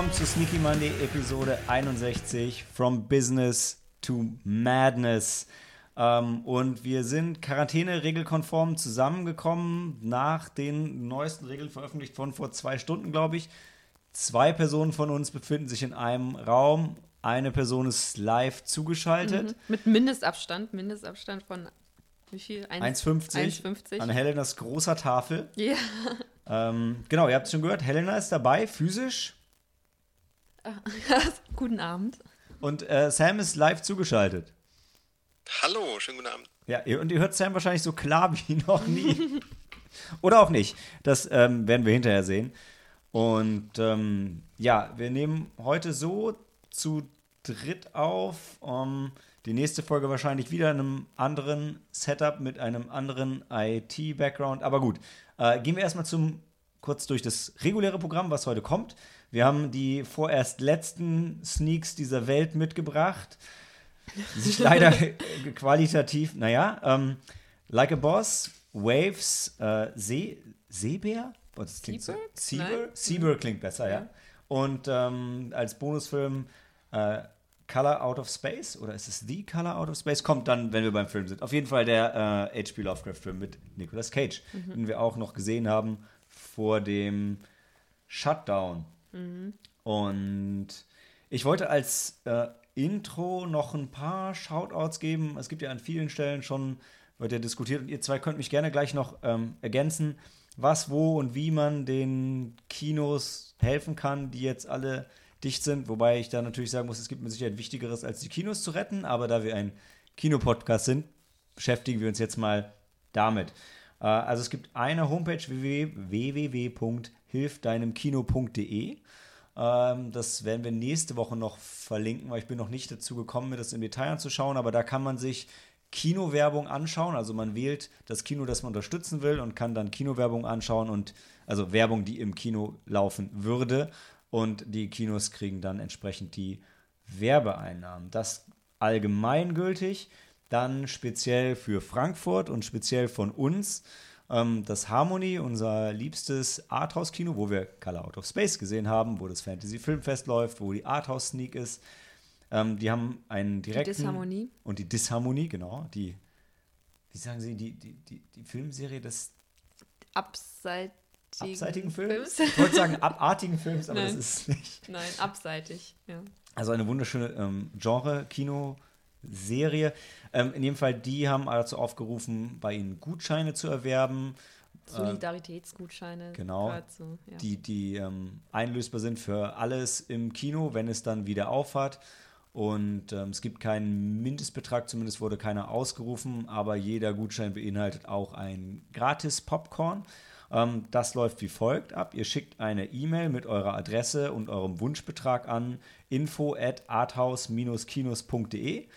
Willkommen zu Sneaky Monday Episode 61 From Business to Madness. Ähm, und wir sind Quarantäne-regelkonform zusammengekommen nach den neuesten Regeln veröffentlicht von vor zwei Stunden, glaube ich. Zwei Personen von uns befinden sich in einem Raum. Eine Person ist live zugeschaltet. Mhm. Mit Mindestabstand, Mindestabstand von wie viel? 1,50 1,50. an Helenas großer Tafel. Ja. Ähm, genau, ihr habt es schon gehört, Helena ist dabei, physisch. Guten Abend. Und äh, Sam ist live zugeschaltet. Hallo, schönen guten Abend. Ja, und ihr hört Sam wahrscheinlich so klar wie noch nie. Oder auch nicht. Das ähm, werden wir hinterher sehen. Und ähm, ja, wir nehmen heute so zu dritt auf. Ähm, die nächste Folge wahrscheinlich wieder in einem anderen Setup mit einem anderen IT-Background. Aber gut, äh, gehen wir erstmal zum kurz durch das reguläre Programm, was heute kommt. Wir haben die vorerst letzten Sneaks dieser Welt mitgebracht die sich leider qualitativ, naja, ähm, Like a Boss, Waves, äh, See, Seebär? Oh, das klingt so. Seabird? Seabird? Klingt besser, ja. Und ähm, als Bonusfilm äh, Color Out of Space, oder ist es The Color Out of Space? Kommt dann, wenn wir beim Film sind. Auf jeden Fall der äh, H.P. Lovecraft-Film mit Nicolas Cage, den wir auch noch gesehen haben vor dem Shutdown. Und ich wollte als äh, Intro noch ein paar Shoutouts geben. Es gibt ja an vielen Stellen schon, wird ja diskutiert und ihr zwei könnt mich gerne gleich noch ähm, ergänzen, was, wo und wie man den Kinos helfen kann, die jetzt alle dicht sind. Wobei ich da natürlich sagen muss, es gibt mit Sicherheit Wichtigeres, als die Kinos zu retten. Aber da wir ein Kinopodcast sind, beschäftigen wir uns jetzt mal damit. Äh, also es gibt eine Homepage www.hilfdeinemkino.de. Ähm, das werden wir nächste Woche noch verlinken, weil ich bin noch nicht dazu gekommen, mir das im Detail anzuschauen. Aber da kann man sich Kinowerbung anschauen. Also man wählt das Kino, das man unterstützen will und kann dann Kinowerbung anschauen und also Werbung, die im Kino laufen würde. Und die Kinos kriegen dann entsprechend die Werbeeinnahmen. Das allgemeingültig. Dann speziell für Frankfurt und speziell von uns ähm, das Harmony, unser liebstes Arthouse-Kino, wo wir Color Out of Space gesehen haben, wo das Fantasy Filmfest läuft, wo die Arthouse-Sneak ist. Ähm, die haben einen direkten... Disharmonie. Und die Disharmonie, genau. Die, wie sagen Sie, die, die, die, die Filmserie des Abseitigen, abseitigen Films? Ich wollte sagen abartigen Films, aber das Nein. ist es nicht. Nein, abseitig. Ja. Also eine wunderschöne ähm, Genre-Kino-Serie. Ähm, in jedem Fall, die haben dazu aufgerufen, bei ihnen Gutscheine zu erwerben, Solidaritätsgutscheine. genau. gehört zu, ja. die, die ähm, einlösbar sind für alles im Kino, wenn es dann wieder aufhat. Und ähm, es gibt keinen Mindestbetrag, zumindest wurde keiner ausgerufen, aber jeder Gutschein beinhaltet auch ein gratis Popcorn. Ähm, das läuft wie folgt ab. Ihr schickt eine E-Mail mit eurer Adresse und eurem Wunschbetrag an info at arthouse-kinos.de.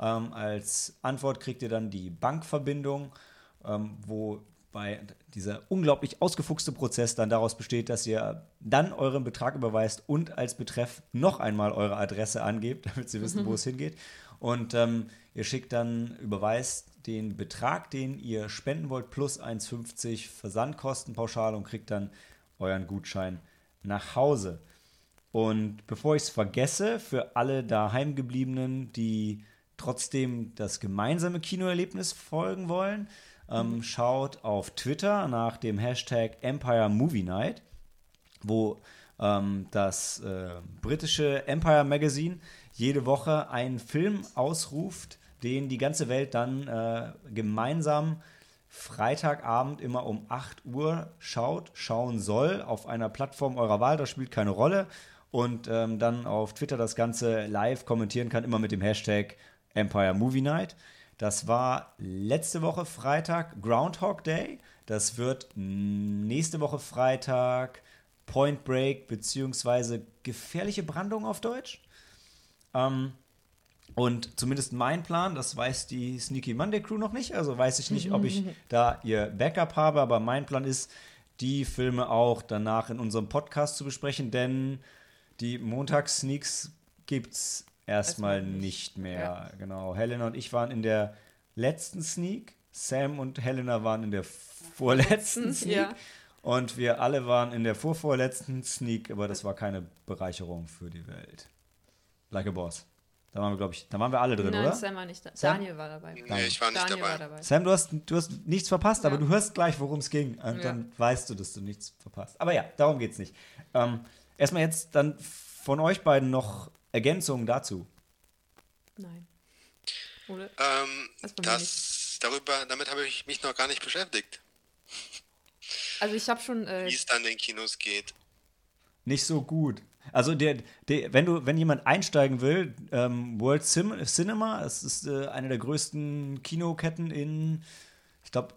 Ähm, als Antwort kriegt ihr dann die Bankverbindung, ähm, wo dieser unglaublich ausgefuchste Prozess dann daraus besteht, dass ihr dann euren Betrag überweist und als Betreff noch einmal eure Adresse angebt, damit sie wissen, wo es hingeht. Und ähm, ihr schickt dann, überweist den Betrag, den ihr spenden wollt, plus 1,50 Versandkostenpauschale und kriegt dann euren Gutschein nach Hause. Und bevor ich es vergesse, für alle daheimgebliebenen, die trotzdem das gemeinsame Kinoerlebnis folgen wollen, ähm, schaut auf Twitter nach dem Hashtag Empire Movie Night, wo ähm, das äh, britische Empire Magazine jede Woche einen Film ausruft, den die ganze Welt dann äh, gemeinsam Freitagabend immer um 8 Uhr schaut, schauen soll, auf einer Plattform eurer Wahl, das spielt keine Rolle. Und ähm, dann auf Twitter das Ganze live kommentieren kann, immer mit dem Hashtag Empire Movie Night. Das war letzte Woche Freitag Groundhog Day. Das wird nächste Woche Freitag Point Break beziehungsweise gefährliche Brandung auf Deutsch. Ähm, und zumindest mein Plan, das weiß die Sneaky Monday Crew noch nicht, also weiß ich nicht, ob ich da ihr Backup habe, aber mein Plan ist, die Filme auch danach in unserem Podcast zu besprechen, denn die Montags-Sneaks gibt es erstmal nicht. nicht mehr. Ja. Genau. Helena und ich waren in der letzten Sneak, Sam und Helena waren in der vorletzten Sneak. Ja. Und wir alle waren in der vorvorletzten Sneak, aber das war keine Bereicherung für die Welt. Like a Boss. Da waren wir, glaube ich, da waren wir alle drin, Nein, oder? Sam war nicht da. Sam? Daniel war dabei. Nee, ich war nicht Daniel dabei. war dabei. Sam, du hast, du hast nichts verpasst, aber Ja. du hörst gleich, worum es ging. Und Ja. dann weißt du, dass du nichts verpasst. Aber ja, darum geht es nicht. Ähm, erstmal jetzt dann von euch beiden noch Ergänzungen dazu. Nein. Oder? Ähm, Das darüber, damit habe ich mich noch gar nicht beschäftigt, Also ich habe schon. Äh, wie es dann in den Kinos geht. Nicht so gut. Also der, der, wenn du, wenn jemand einsteigen will, ähm, World Cim Cinema, es ist äh, eine der größten Kinoketten in, ich glaube,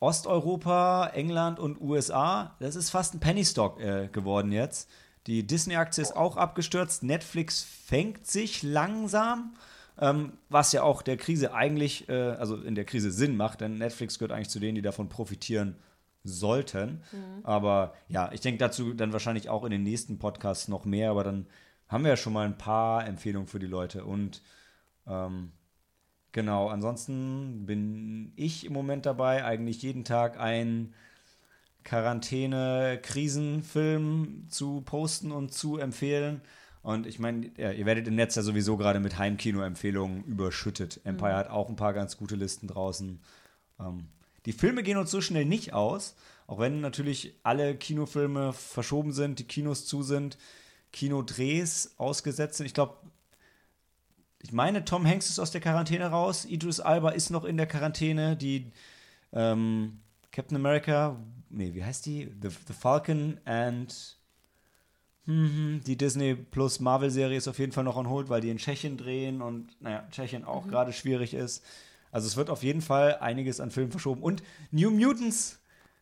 Osteuropa, England und USA. Das ist fast ein Penny Stock äh, geworden jetzt. Die Disney-Aktie ist auch abgestürzt. Netflix fängt sich langsam, ähm, was ja auch der Krise eigentlich, äh, also in der Krise Sinn macht, denn Netflix gehört eigentlich zu denen, die davon profitieren sollten. Aber ja, ich denke dazu dann wahrscheinlich auch in den nächsten Podcasts noch mehr, aber dann haben wir ja schon mal ein paar Empfehlungen für die Leute. Und ähm, genau, ansonsten bin ich im Moment dabei, eigentlich jeden Tag einen Quarantäne-Krisenfilm zu posten und zu empfehlen. Und ich meine, ja, ihr werdet im Netz ja sowieso gerade mit Heimkino-Empfehlungen überschüttet. Empire hat auch ein paar ganz gute Listen draußen. Ähm, die Filme gehen uns so schnell nicht aus, auch wenn natürlich alle Kinofilme verschoben sind, die Kinos zu sind, Kinodrehs ausgesetzt sind. Ich glaube, ich meine, Tom Hanks ist aus der Quarantäne raus, Idris Alba ist noch in der Quarantäne, die ähm, Captain America, nee, wie heißt die? The, The Falcon and hm, die Disney plus Marvel-Serie ist auf jeden Fall noch on hold, weil die in Tschechien drehen und naja, Tschechien auch gerade schwierig ist. Also es wird auf jeden Fall einiges an Filmen verschoben. Und New Mutants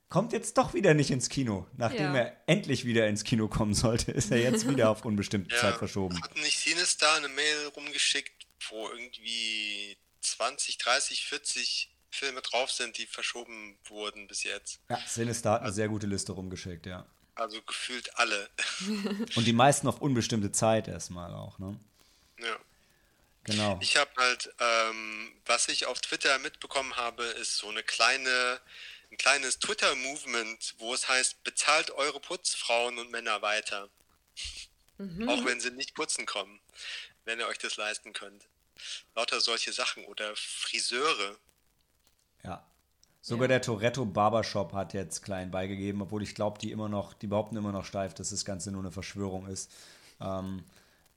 kommt jetzt doch wieder nicht ins Kino. Nachdem Ja. er endlich wieder ins Kino kommen sollte, ist er jetzt wieder auf unbestimmte Zeit verschoben. Hatten nicht Sinister eine Mail rumgeschickt, wo irgendwie 20, 30, 40 Filme drauf sind, die verschoben wurden bis jetzt. Ja, Sinister hat eine sehr gute Liste rumgeschickt, ja. Also gefühlt alle. Und die meisten auf unbestimmte Zeit erstmal auch, ne? ja. Genau. Ich habe halt, ähm, was ich auf Twitter mitbekommen habe, ist so eine kleine, ein kleines Twitter-Movement, wo es heißt, bezahlt eure Putzfrauen und Männer weiter. Auch wenn sie nicht putzen kommen, wenn ihr euch das leisten könnt. Lauter solche Sachen oder Friseure. Ja. Sogar der Toretto Barbershop hat jetzt klein beigegeben, obwohl ich glaube, die immer noch, die behaupten immer noch steif, dass das Ganze nur eine Verschwörung ist. Ähm,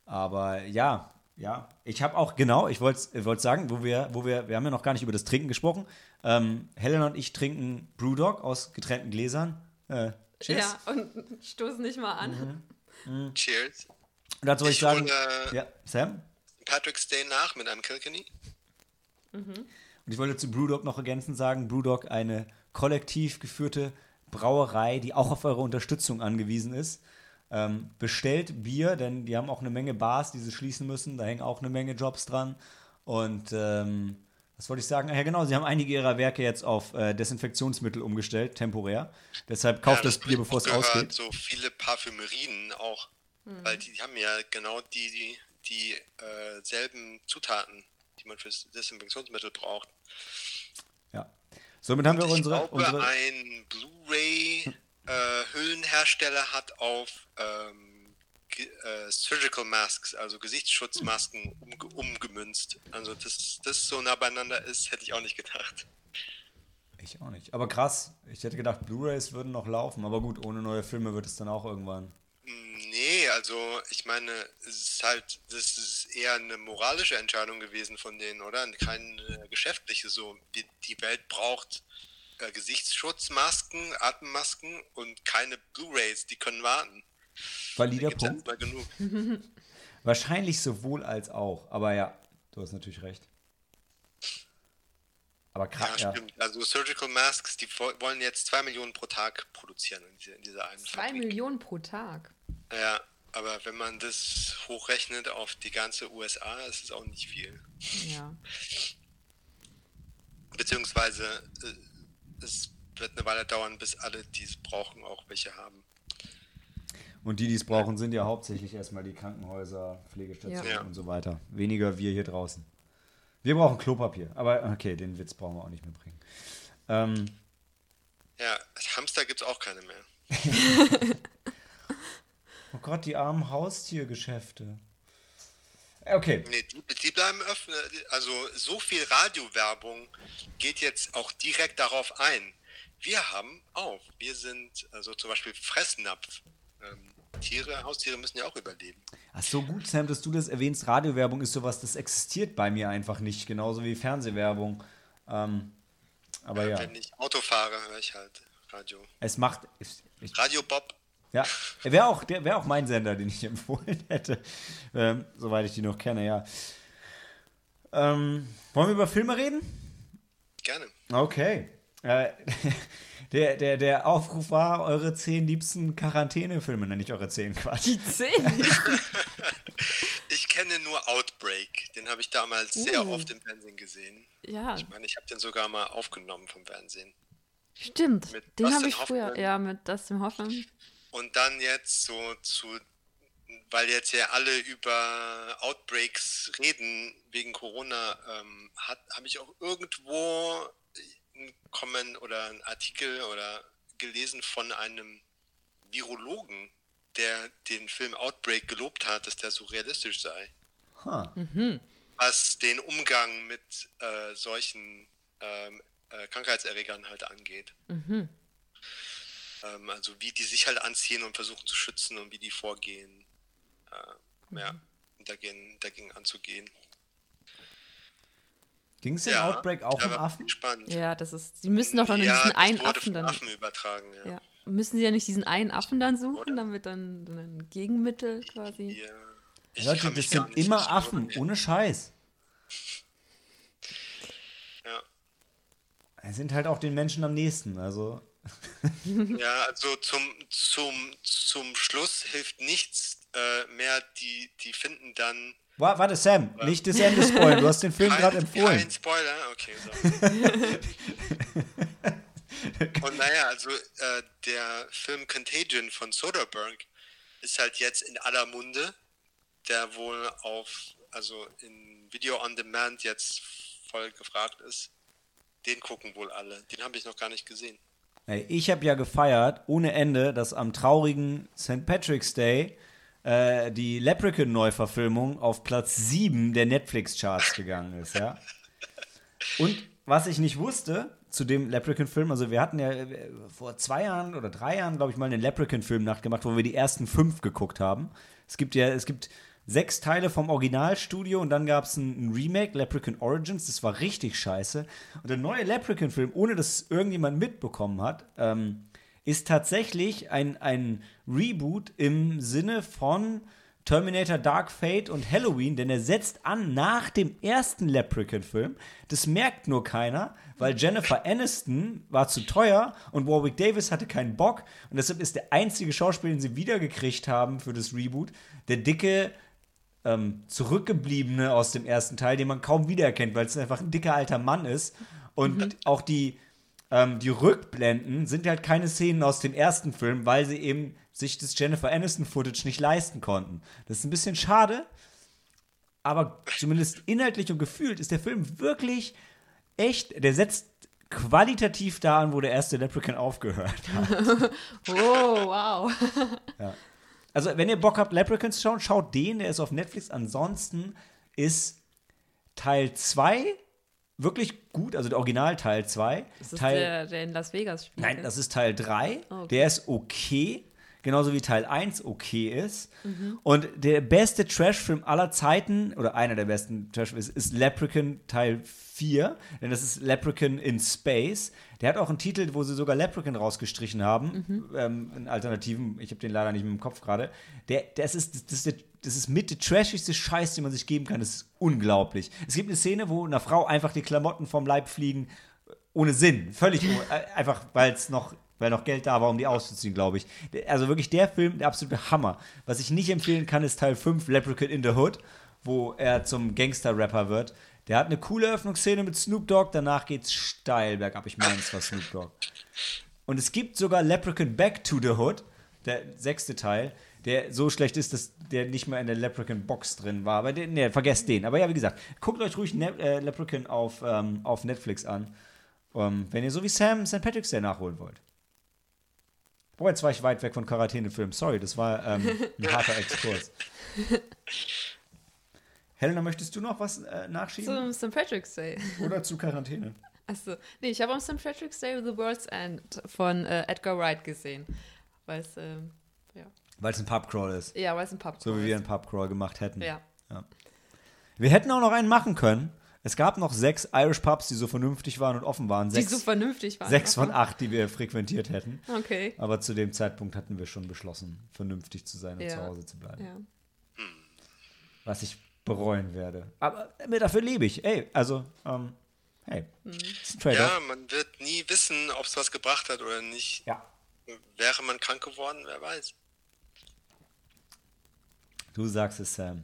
aber ja, ja. Ich habe auch, genau, ich wollte es sagen, wo wir, wo wir, wir haben ja noch gar nicht über das Trinken gesprochen. Ähm, Helen und ich trinken Brewdog aus getrennten Gläsern. Äh, cheers. ja, und stoß nicht mal an. Cheers. Und dazu ich Ich sagen, hole ja, Sam? Patrick's Day nach mit einem Kilkenny. Und ich wollte zu Brewdog noch ergänzend sagen, Brewdog eine kollektiv geführte Brauerei, die auch auf eure Unterstützung angewiesen ist. Ähm, bestellt Bier, denn die haben auch eine Menge Bars, die sie schließen müssen. Da hängen auch eine Menge Jobs dran. Und ähm, was wollte ich sagen? Ja, genau, sie haben einige ihrer Werke jetzt auf äh, Desinfektionsmittel umgestellt, temporär. Deshalb kauft das hab Bier, bevor es ausgeht. So viele Parfümerien auch. Weil die, die haben ja genau die, die, die äh, selben Zutaten, die man fürs Desinfektionsmittel braucht. Ja. Somit haben wir ich unsere, glaube, unsere ein Blu-ray-Hüllenhersteller hat auf ähm, äh, Surgical Masks, also Gesichtsschutzmasken, umge umgemünzt. Also, dass das so nah beieinander ist, hätte ich auch nicht gedacht. Ich auch nicht. Aber krass, ich hätte gedacht, Blu-Rays würden noch laufen. Aber gut, ohne neue Filme wird es dann auch irgendwann. Nee, also ich meine, es ist halt, das ist eher eine moralische Entscheidung gewesen von denen, oder? Keine geschäftliche so. Die, die Welt braucht äh, Gesichtsschutzmasken, Atemmasken und keine Blu-Rays, die können warten. Valider Punkt. mal genug. Wahrscheinlich sowohl als auch. Aber ja, du hast natürlich recht. Aber Ja, krass, ja. stimmt. Also Surgical Masks, die wo- wollen jetzt zwei Millionen pro Tag produzieren in dieser, in dieser einen Zwei Fabrik. Millionen pro Tag. Ja, aber wenn man das hochrechnet auf die ganze USA, ist es auch nicht viel. Ja. Beziehungsweise äh, es wird eine Weile dauern, bis alle, die es brauchen, auch welche haben. Und die, die es brauchen, sind ja hauptsächlich erstmal die Krankenhäuser, Pflegestationen Ja. und so weiter. Weniger wir hier draußen. Wir brauchen Klopapier. Aber okay, den Witz brauchen wir auch nicht mehr bringen. Ähm, Ja, Hamster gibt's auch keine mehr. Oh Gott, die armen Haustiergeschäfte. Okay. Nee, die, die bleiben öffnen. Also so viel Radiowerbung geht jetzt auch direkt darauf ein. Wir haben auch. Wir sind also zum Beispiel Fressnapf. Ähm, Tiere, Haustiere müssen ja auch überleben. Ach so gut, Sam, dass du das erwähnst. Radiowerbung ist sowas, das existiert bei mir einfach nicht. Genauso wie Fernsehwerbung. Ähm, aber ja. Wenn ich Auto fahre, höre ich halt Radio. Es macht. Ich, ich, Radio Bob. Ja, wäre auch, der wär auch mein Sender, den ich empfohlen hätte. Ähm, soweit ich die noch kenne, ja. Ähm, wollen wir über Filme reden? Gerne. Okay. Äh, der, der, der Aufruf war, eure zehn liebsten Quarantänefilme, nenne ich eure zehn Quatsch. Die zehn. Ich kenne nur Outbreak. Den habe ich damals sehr Uh. oft im Fernsehen gesehen. ja, Ich meine, ich habe den sogar mal aufgenommen vom Fernsehen. stimmt. Mit Den habe ich früher, ja, mit Dustin Hoffman. Und dann jetzt so zu, weil jetzt ja alle über Outbreaks reden wegen Corona, ähm, habe ich auch irgendwo einen Comment oder einen Artikel oder gelesen von einem Virologen, der den Film Outbreak gelobt hat, dass der so realistisch sei. Ha. was den Umgang mit äh, solchen ähm, äh, Krankheitserregern halt angeht. Ähm, also wie die sich halt anziehen und versuchen zu schützen und wie die vorgehen, äh, ja, dagegen, dagegen anzugehen. Ging es in ja, Outbreak auch ja, um Affen? Spannend. Ja, das ist. Sie müssen doch dann ja, diesen einen wurde Affen dann. Affen übertragen, ja. Ja. Müssen sie ja nicht diesen einen Affen dann suchen, Oder? damit dann ein Gegenmittel quasi. Ja. Ich Leute, das sind immer Affen, ohne Scheiß. Ja. Es sind halt auch den Menschen am nächsten, also. Ja, also zum, zum, zum Schluss hilft nichts äh, mehr. Die, die finden dann Wa- Warte, Sam, nicht das Ende spoilern. Du hast den Film gerade empfohlen. kein Spoiler, okay. So. Und naja, also äh, der Film Contagion von Soderbergh ist halt jetzt in aller Munde, der wohl auf, also in Video on Demand jetzt voll gefragt ist. Den gucken wohl alle. Den habe ich noch gar nicht gesehen. Ey, ich habe ja gefeiert ohne Ende, dass am traurigen St. Patrick's Day äh, die Leprechaun-Neuverfilmung auf Platz 7 der Netflix-Charts gegangen ist, ja. Und was ich nicht wusste zu dem Leprechaun-Film, also wir hatten ja äh, vor zwei Jahren oder drei Jahren, glaube ich, mal eine Leprechaun-Film-Nacht gemacht, wo wir die ersten fünf geguckt haben. Es gibt ja, es gibt sechs Teile vom Originalstudio und dann gab es ein, ein Remake, Leprechaun Origins, das war richtig scheiße. Und der neue Leprechaun-Film, ohne dass irgendjemand mitbekommen hat, ähm, ist tatsächlich ein, ein Reboot im Sinne von Terminator Dark Fate und Halloween, denn er setzt an nach dem ersten Leprechaun-Film. Das merkt nur keiner, weil Jennifer Aniston war zu teuer und Warwick Davis hatte keinen Bock. Und deshalb ist der einzige Schauspieler, den sie wiedergekriegt haben für das Reboot, der dicke, ähm, zurückgebliebene aus dem ersten Teil, den man kaum wiedererkennt, weil es einfach ein dicker alter Mann ist. Und auch die, ähm, die Rückblenden sind halt keine Szenen aus dem ersten Film, weil sie eben sich das Jennifer Aniston-Footage nicht leisten konnten. Das ist ein bisschen schade, aber zumindest inhaltlich und gefühlt ist der Film wirklich echt, der setzt qualitativ da an, wo der erste Leprechaun aufgehört hat. Oh, wow. Also, wenn ihr Bock habt, Leprechauns zu schauen, schaut den, der ist auf Netflix. Ansonsten ist Teil 2 wirklich gut, also der Original Teil 2. Das ist Teil, der, der in Las Vegas spielt. Nein, das ist Teil 3. Okay. Der ist okay. Genauso wie Teil 1 okay ist. Mhm. Und der beste Trash-Film aller Zeiten, oder einer der besten Trash-Filme, ist, ist Leprechaun Teil 4. Denn das ist Leprechaun in Space. Der hat auch einen Titel, wo sie sogar Leprechaun rausgestrichen haben. Mhm. Ähm, in Alternativen, ich habe den leider nicht im Kopf gerade. Der, das, ist, das, ist das ist mit der trashigste Scheiß, den man sich geben kann. Das ist unglaublich. Es gibt eine Szene, wo einer Frau einfach die Klamotten vom Leib fliegen ohne Sinn. Völlig ohne, äh, einfach, weil es noch, weil noch Geld da war, um die auszuziehen, glaube ich. Also wirklich der Film, der absolute Hammer. Was ich nicht empfehlen kann, ist Teil 5, Leprechaun in the Hood, wo er zum Gangster-Rapper wird. Der hat eine coole Eröffnungsszene mit Snoop Dogg, danach geht's steil bergab. Ich meine, es war Snoop Dogg. Und es gibt sogar Leprechaun Back to the Hood, der sechste Teil, der so schlecht ist, dass der nicht mehr in der Leprechaun Box drin war. Aber den, nee, vergesst den. Aber ja, wie gesagt, guckt euch ruhig ne äh, Leprechaun auf, ähm, auf Netflix an. Ähm, wenn ihr so wie Sam St. Patrick's Day nachholen wollt. Boah, jetzt war ich weit weg von Quarantänefilm. Sorry, das war ähm, ein harter Exkurs. Helena, möchtest du noch was äh, nachschieben? Zum St. Patrick's Day. Oder zu Quarantäne? Achso, nee, ich habe am St. Patrick's Day The World's End von äh, Edgar Wright gesehen. Weil es, ähm, ja. Weil es ein Pubcrawl ist. Ja, weil es ein Pub So wie wir ist. einen Pubcrawl gemacht hätten. Ja. Wir hätten auch noch einen machen können. Es gab noch sechs Irish Pubs, die so vernünftig waren und offen waren. Die Sechs, so vernünftig waren. sechs von acht, die wir frequentiert hätten. Okay. Aber zu dem Zeitpunkt hatten wir schon beschlossen, vernünftig zu sein und Ja. zu Hause zu bleiben. Ja. Was ich bereuen werde. Aber äh, dafür lebe ich. Ey, also, ähm, hey, Mhm. ist ein Trade-off. Ja, man wird nie wissen, ob es was gebracht hat oder nicht. Ja. Wäre man krank geworden, wer weiß. Du sagst es, Sam.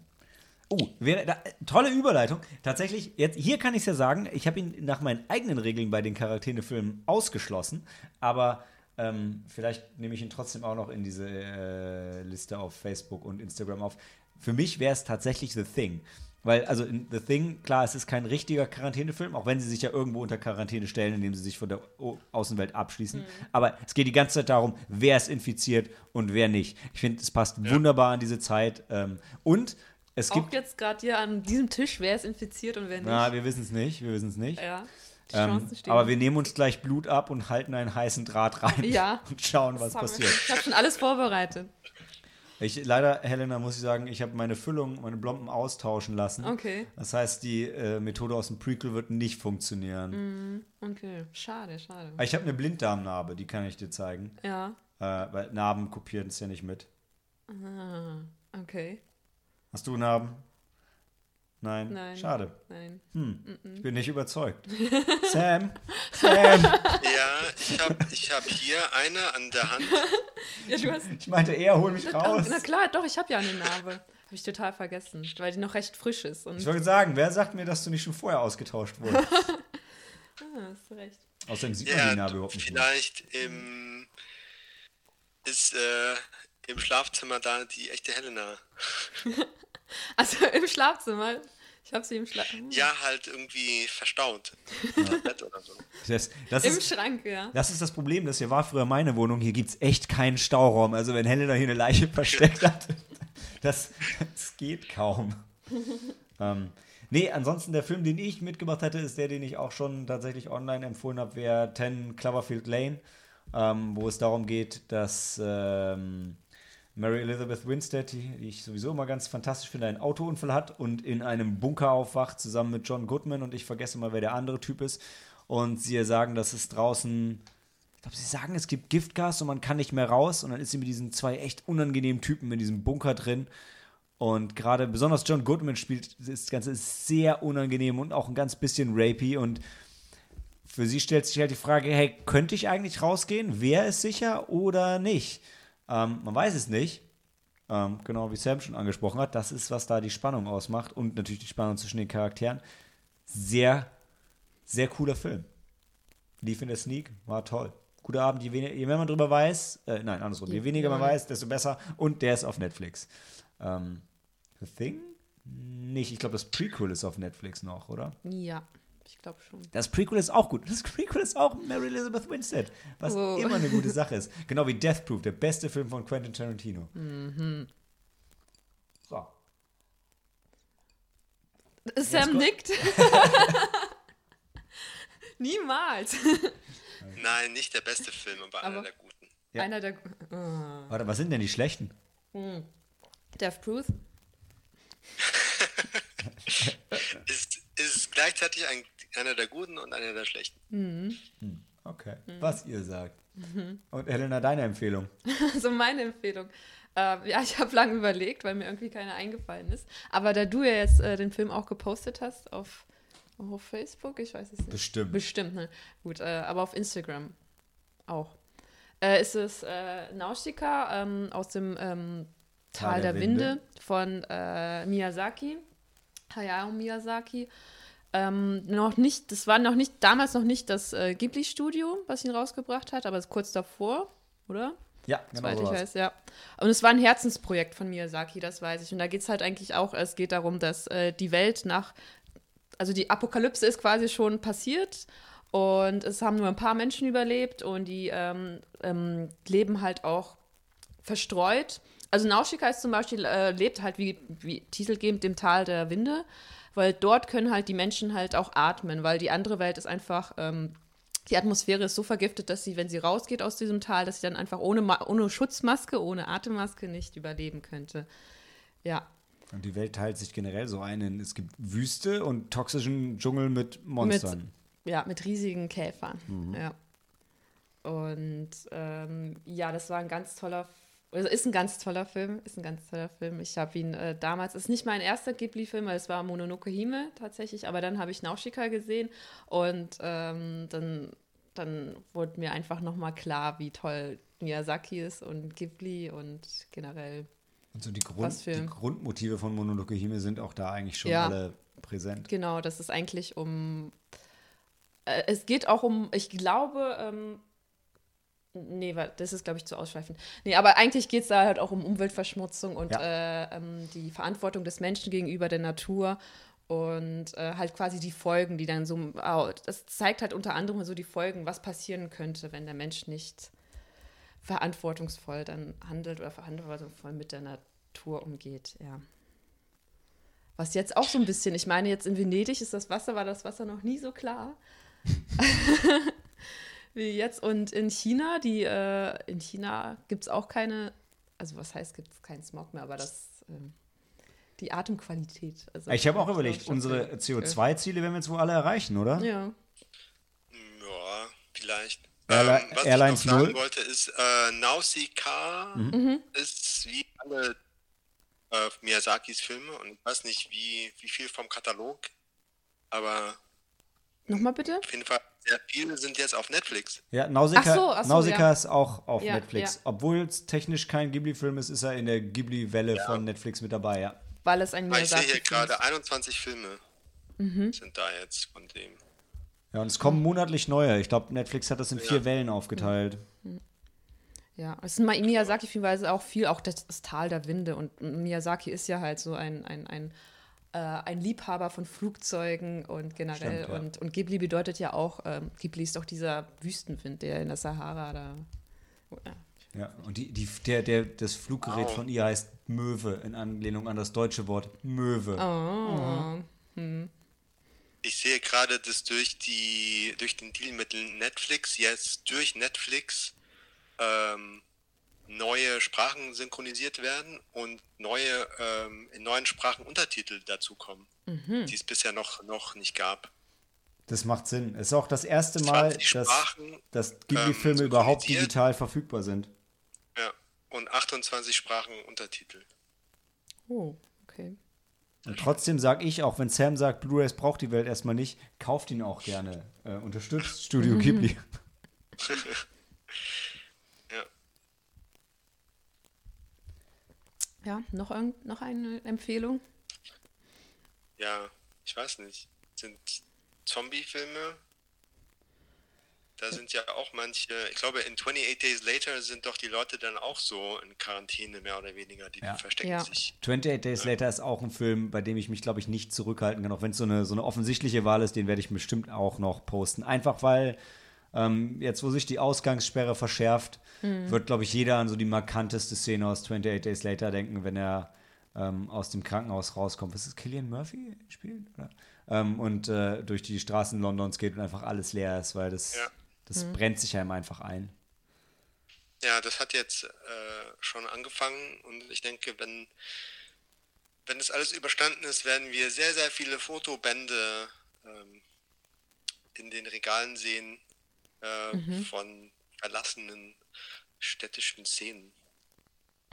Oh, wäre, da, äh, tolle Überleitung. Tatsächlich, jetzt, hier kann ich es ja sagen, ich habe ihn nach meinen eigenen Regeln bei den Quarantänefilmen ausgeschlossen, aber ähm, vielleicht nehme ich ihn trotzdem auch noch in diese äh, Liste auf Facebook und Instagram auf. Für mich wäre es tatsächlich The Thing. Weil, also in The Thing, klar, es ist kein richtiger Quarantänefilm, auch wenn sie sich ja irgendwo unter Quarantäne stellen, indem sie sich von der O- Außenwelt abschließen. Aber es geht die ganze Zeit darum, wer ist infiziert und wer nicht. Ich finde, es passt wunderbar an diese Zeit. Ähm, und es Auch gibt. jetzt gerade hier an diesem Tisch, wer ist infiziert und wer nicht. Na, wir wissen es nicht, wir wissen es nicht. ja. Die Ähm, stehen. aber wir nehmen uns gleich Blut ab und halten einen heißen Draht rein Ja. und schauen, was Das haben wir- passiert. Ich habe schon alles vorbereitet. Ich, leider, Helena, muss ich sagen, ich habe meine Füllung, meine Blomben austauschen lassen. Okay. Das heißt, die äh, Methode aus dem Prequel wird nicht funktionieren. Okay. Schade, schade. Aber Ich habe eine Blinddarmnarbe, die kann ich dir zeigen. Ja. Äh, weil Narben kopieren es ja nicht mit. Ah, okay. Hast du Narben? Nein. Nein. Schade. Nein. Ich bin nicht überzeugt. Sam? Sam? Ja, ich habe ich hab hier eine an der Hand. Ja, du hast. Ich meinte eher, hol mich Oh, raus. na klar, doch, ich habe ja eine Narbe. Habe ich total vergessen, weil die noch recht frisch ist. Und Ich wollte sagen, wer sagt mir, dass du nicht schon vorher ausgetauscht wurdest? ah, hast du recht. Außerdem sieht man Ja, die Narbe überhaupt nicht. mehr. vielleicht im, ist äh, im Schlafzimmer da die echte Helena. Also im Schlafzimmer. Ich habe sie im Schlafzimmer. Ja, halt irgendwie verstaut. Im Bett oder so. Das, das, Im ist, Schrank, ja. das ist das Problem, das hier war früher meine Wohnung. Hier gibt es echt keinen Stauraum. Also wenn Helena hier eine Leiche versteckt hat, das, das geht kaum. ähm, nee, ansonsten der Film, den ich mitgebracht hätte, ist der, den ich auch schon tatsächlich online empfohlen habe, wäre 10 Cloverfield Lane, ähm, wo es darum geht, dass ähm, Mary Elizabeth Winstead, die, die ich sowieso immer ganz fantastisch finde, einen Autounfall hat und in einem Bunker aufwacht, zusammen mit John Goodman und ich vergesse mal, wer der andere Typ ist. Und sie sagen, dass es draußen, ich glaube, sie sagen, es gibt Giftgas und man kann nicht mehr raus. Und dann ist sie mit diesen zwei echt unangenehmen Typen in diesem Bunker drin. Und gerade besonders John Goodman spielt, das Ganze ist sehr unangenehm und auch ein ganz bisschen rapey. Und für sie stellt sich halt die Frage, hey, könnte ich eigentlich rausgehen? Wäre es sicher oder nicht? Ähm, man weiß es nicht. Ähm, genau wie Sam schon angesprochen hat. Das ist, was da die Spannung ausmacht und natürlich die Spannung zwischen den Charakteren. Sehr, sehr cooler Film. Lief in der Sneak, war toll. Guter Abend, je, weniger, je mehr man drüber weiß, äh, nein, andersrum, je Je- weniger man weiß, desto besser. Und der ist auf Netflix. Ähm, The Thing? Nicht, ich glaube, das Prequel ist auf Netflix noch, oder? Ja, ich glaube schon. Das Prequel ist auch gut. Das Prequel ist auch Mary Elizabeth Winstead, was Oh. immer eine gute Sache ist. Genau wie Death Proof, der beste Film von Quentin Tarantino. So. Sam nickt. Niemals. Nein, nicht der beste Film, aber, einer Aber- der guten. Ja. Einer der. Oh. Warte, was sind denn die schlechten? Death Proof. Ist, ist gleichzeitig ein, einer der guten und einer der schlechten. Okay, was ihr sagt. Und Helena, deine Empfehlung? Also meine Empfehlung. Äh, ja, ich habe lange überlegt, weil mir irgendwie keiner eingefallen ist. Aber da du ja jetzt äh, den Film auch gepostet hast auf, auf Facebook, ich weiß es nicht. Bestimmt. Bestimmt, ne? Gut, äh, aber auf Instagram auch. Äh, ist es äh, Nausicaa ähm, aus dem ähm, Tal der, Winde, von äh, Miyazaki, Hayao Miyazaki. Ähm, noch nicht, das war noch nicht, damals noch nicht das äh, Ghibli-Studio, was ihn rausgebracht hat, aber es kurz davor, oder? Ja, genau Soweit so ich weiß, ja. Und es war ein Herzensprojekt von Miyazaki, das weiß ich. Und da geht es halt eigentlich auch, es geht darum, dass äh, die Welt nach, also die Apokalypse ist quasi schon passiert Und es haben nur ein paar Menschen überlebt und die ähm, ähm, leben halt auch verstreut. Also Nausica ist zum Beispiel, äh, lebt halt wie, wie titelgebend im Tal der Winde, weil dort können halt die Menschen halt auch atmen, weil die andere Welt ist einfach, ähm, die Atmosphäre ist so vergiftet, dass sie, wenn sie rausgeht aus diesem Tal, dass sie dann einfach ohne, ohne Schutzmaske, ohne Atemmaske nicht überleben könnte. Ja, und die Welt teilt sich generell so ein in, es gibt Wüste und toxischen Dschungel mit Monstern. Mit, ja, mit riesigen Käfern. Mhm. Ja. Und ähm, ja, das war ein ganz toller, also ist ein ganz toller Film, ist ein ganz toller Film. Ich habe ihn äh, damals, ist nicht mein erster Ghibli-Film, es war Mononoke Hime tatsächlich, aber dann habe ich Nausicaa gesehen und ähm, dann, dann wurde mir einfach nochmal klar, wie toll Miyazaki ist und Ghibli und generell und so die, Grund, die Grundmotive von Mononoke Hime sind auch da eigentlich schon ja, alle präsent. Genau, das ist eigentlich um. Äh, es geht auch um, ich glaube, ähm, Nee, das ist, glaube ich, zu ausschweifend. Nee, aber eigentlich geht es da halt auch um Umweltverschmutzung und ja. äh, ähm, die Verantwortung des Menschen gegenüber der Natur und äh, halt quasi die Folgen, die dann so. Oh, das zeigt halt unter anderem so die Folgen, was passieren könnte, wenn der Mensch nicht verantwortungsvoll dann handelt oder verantwortungsvoll mit der Natur umgeht, ja. Was jetzt auch so ein bisschen, ich meine, jetzt in Venedig ist das Wasser, war das Wasser noch nie so klar. Wie jetzt. Und in China, die, äh, in China gibt es auch keine, also was heißt, gibt es keinen Smog mehr, aber das, ähm, die Atemqualität. Also ich habe auch überlegt, unsere CO2-Ziele werden wir jetzt wohl alle erreichen, oder? Ja. Ja, vielleicht. Airli ähm, was Airlines ich noch sagen 0. wollte, ist, äh, Nausicaa mhm. mhm. ist wie alle äh, Miyazakis Filme und ich weiß nicht, wie, wie viel vom Katalog, aber Nochmal bitte? Auf jeden Fall sehr viele sind jetzt auf Netflix. Ja, Nausicaa, ach so, ach so, Nausicaa ja. ist auch auf ja, Netflix. Ja. Obwohl es technisch kein Ghibli-Film ist, ist er in der Ghibli-Welle von Netflix mit dabei, ja. Weil es ein Miyazaki Ich sehe hier gerade 21 Filme mhm. sind da jetzt von dem. Ja, und es kommen monatlich neue. Ich glaube, Netflix hat das in vier. Wellen aufgeteilt. Ja, es ist Miyazaki vielweise auch viel, auch das, das, Tal der Winde. Und Miyazaki ist ja halt so ein, ein, ein, äh, ein Liebhaber von Flugzeugen und generell. Stimmt, ja. und, und Ghibli bedeutet ja auch, ähm, Ghibli ist doch dieser Wüstenwind, der in der Sahara da. Ja, ja und die, die, der, der, das Fluggerät wow. von ihr heißt Möwe, in Anlehnung an das deutsche Wort Möwe. Oh. Mhm. Hm. Ich sehe gerade, dass durch die durch den Deal mit Netflix jetzt durch Netflix ähm, neue Sprachen synchronisiert werden und neue ähm, in neuen Sprachen Untertitel dazukommen, mhm. die es bisher noch, noch nicht gab. Das macht Sinn. Es ist auch das erste Mal, dass, dass Ghibli-Filme ähm, überhaupt digital verfügbar sind. Ja, und 28 Sprachen Untertitel. Oh, okay. Und trotzdem sage ich, auch wenn Sam sagt, Blu-rays braucht die Welt erstmal nicht, kauft ihn auch gerne. Äh, unterstützt Studio Ghibli. ja. Ja, noch, noch eine Empfehlung? Ja, ich weiß nicht. Sind Zombie-Filme da sind ja auch manche, ich glaube, in 28 Days Later sind doch die Leute dann auch so in Quarantäne, mehr oder weniger. Die ja. verstecken ja. sich. 28 Days Later ist auch ein Film, bei dem ich mich, glaube ich, nicht zurückhalten kann. Auch wenn es so eine, so eine offensichtliche Wahl ist, den werde ich bestimmt auch noch posten. Einfach weil. Ähm, jetzt, wo sich die Ausgangssperre verschärft, mhm. wird, glaube ich, jeder an so die markanteste Szene aus 28 Days Later denken, wenn er ähm, aus dem Krankenhaus rauskommt. Was ist Killian Murphy spielt? Ähm, und äh, durch die Straßen Londons geht und einfach alles leer ist, weil das ja. Das mhm. brennt sich einem einfach ein. Ja, das hat jetzt äh, schon angefangen und ich denke, wenn, wenn das alles überstanden ist, werden wir sehr, sehr viele Fotobände ähm, in den Regalen sehen äh, mhm. von verlassenen städtischen Szenen.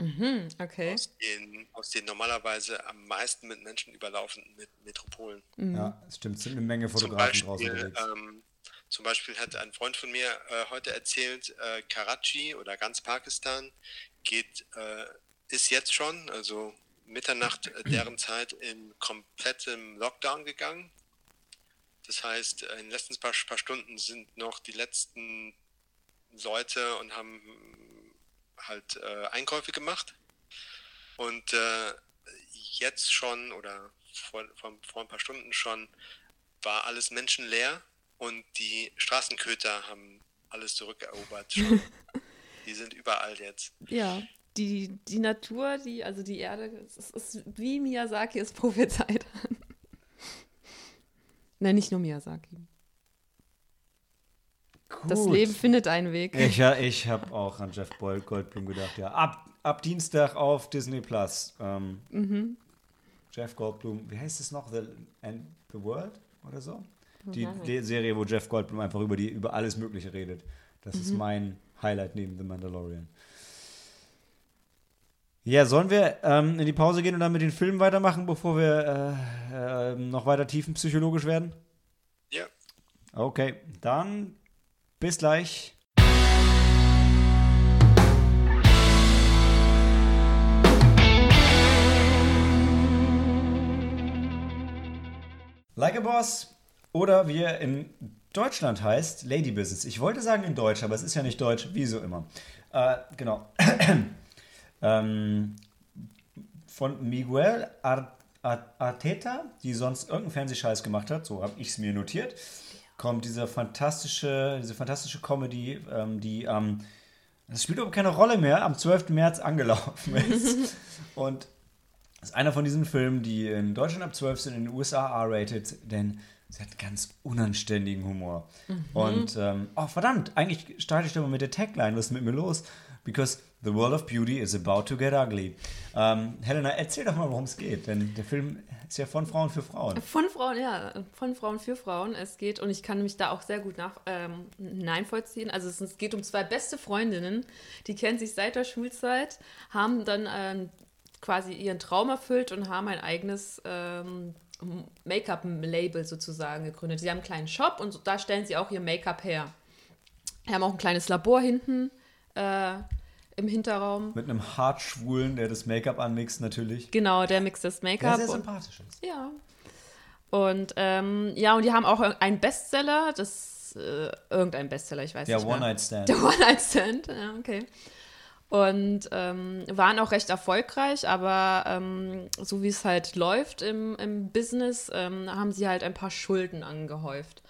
Mhm, okay. Aus den, aus den normalerweise am meisten mit Menschen überlaufenden Metropolen. Mhm. Ja, es stimmt, es sind eine Menge Fotografen Beispiel, draußen. Ähm, zum Beispiel hat ein Freund von mir äh, heute erzählt, äh, Karachi oder ganz Pakistan geht, äh, ist jetzt schon, also Mitternacht äh, deren Zeit, in komplettem Lockdown gegangen. Das heißt, in den letzten paar, paar Stunden sind noch die letzten Leute und haben halt äh, Einkäufe gemacht. Und äh, jetzt schon oder vor, vor, vor ein paar Stunden schon war alles menschenleer und die Straßenköter haben alles zurückerobert. die sind überall jetzt. Ja, die, die Natur, die, also die Erde, es ist wie Miyazaki es prophezeit hat. Nein, nicht nur Miyazaki. Gut. Das Leben findet einen Weg. Ich, ja, ich habe auch an Jeff Goldblum gedacht, ja. Ab, ab Dienstag auf Disney Plus. Ähm, mhm. Jeff Goldblum, wie heißt es noch? The, and the World oder so? Die, die, Serie, wo Jeff Goldblum einfach über, die, über alles Mögliche redet. Das mhm. ist mein Highlight neben The Mandalorian. Ja, sollen wir ähm, in die Pause gehen und dann mit den Filmen weitermachen, bevor wir äh, äh, noch weiter tiefenpsychologisch werden? Ja. Okay, dann bis gleich. Like a Boss oder wie er in Deutschland heißt, Lady Business. Ich wollte sagen in Deutsch, aber es ist ja nicht Deutsch, wie so immer. Äh, genau. ähm, von Miguel Arteta, die sonst irgendeinen Fernsehscheiß gemacht hat, so habe ich es mir notiert, kommt diese fantastische, diese fantastische Comedy, ähm, die am, ähm, das spielt überhaupt keine Rolle mehr, am 12. März angelaufen ist. Und ist einer von diesen Filmen, die in Deutschland ab 12 sind, in den USA R-rated, denn sie hat ganz unanständigen Humor. Mhm. Und, ähm, oh verdammt, eigentlich starte ich doch mal mit der Tagline, was ist mit mir los? Because the world of beauty is about to get ugly. Ähm, Helena, erzähl doch mal, worum es geht, denn der Film ist ja von Frauen für Frauen. Von Frauen, ja, von Frauen für Frauen. Es geht, und ich kann mich da auch sehr gut nach, ähm, hineinvollziehen. Also es, geht um zwei beste Freundinnen, die kennen sich seit der Schulzeit, haben dann ähm, quasi ihren Traum erfüllt und haben ein eigenes ähm, Make-up-Label sozusagen gegründet. Sie haben einen kleinen Shop und da stellen sie auch ihr Make-up her. Sie haben auch ein kleines Labor hinten äh, im Hinterraum. Mit einem hart schwulen, der das Make-up anmixt natürlich. Genau, der mixt das Make-up. Der sehr sympathisch ist. Ja. Und ähm, ja, und die haben auch einen Bestseller, das äh, irgendein Bestseller, ich weiß der nicht. Der One-Night-Stand. Der One-Night-Stand, ja, okay und ähm, waren auch recht erfolgreich, aber ähm, so wie es halt läuft im, im Business, ähm, haben sie halt ein paar Schulden angehäuft.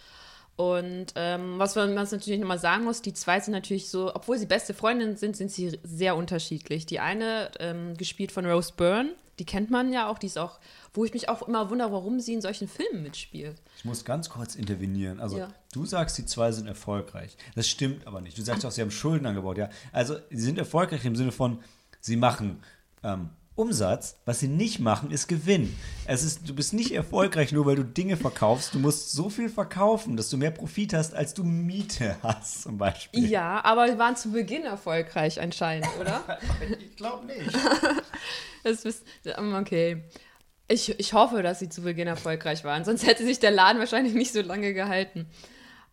Und ähm, was man natürlich nochmal sagen muss, die zwei sind natürlich so, obwohl sie beste Freundinnen sind, sind sie sehr unterschiedlich. Die eine, ähm, gespielt von Rose Byrne, die kennt man ja auch, die ist auch, wo ich mich auch immer wundere, warum sie in solchen Filmen mitspielt. Ich muss ganz kurz intervenieren. Also, ja. du sagst, die zwei sind erfolgreich. Das stimmt aber nicht. Du sagst auch, sie haben Schulden angebaut. Ja, also, sie sind erfolgreich im Sinne von, sie machen ähm, Umsatz. Was sie nicht machen, ist Gewinn. Es ist, du bist nicht erfolgreich, nur weil du Dinge verkaufst. Du musst so viel verkaufen, dass du mehr Profit hast, als du Miete hast, zum Beispiel. Ja, aber sie waren zu Beginn erfolgreich anscheinend, oder? ich glaube nicht. das ist, okay. Ich, ich hoffe, dass sie zu Beginn erfolgreich waren, sonst hätte sich der Laden wahrscheinlich nicht so lange gehalten.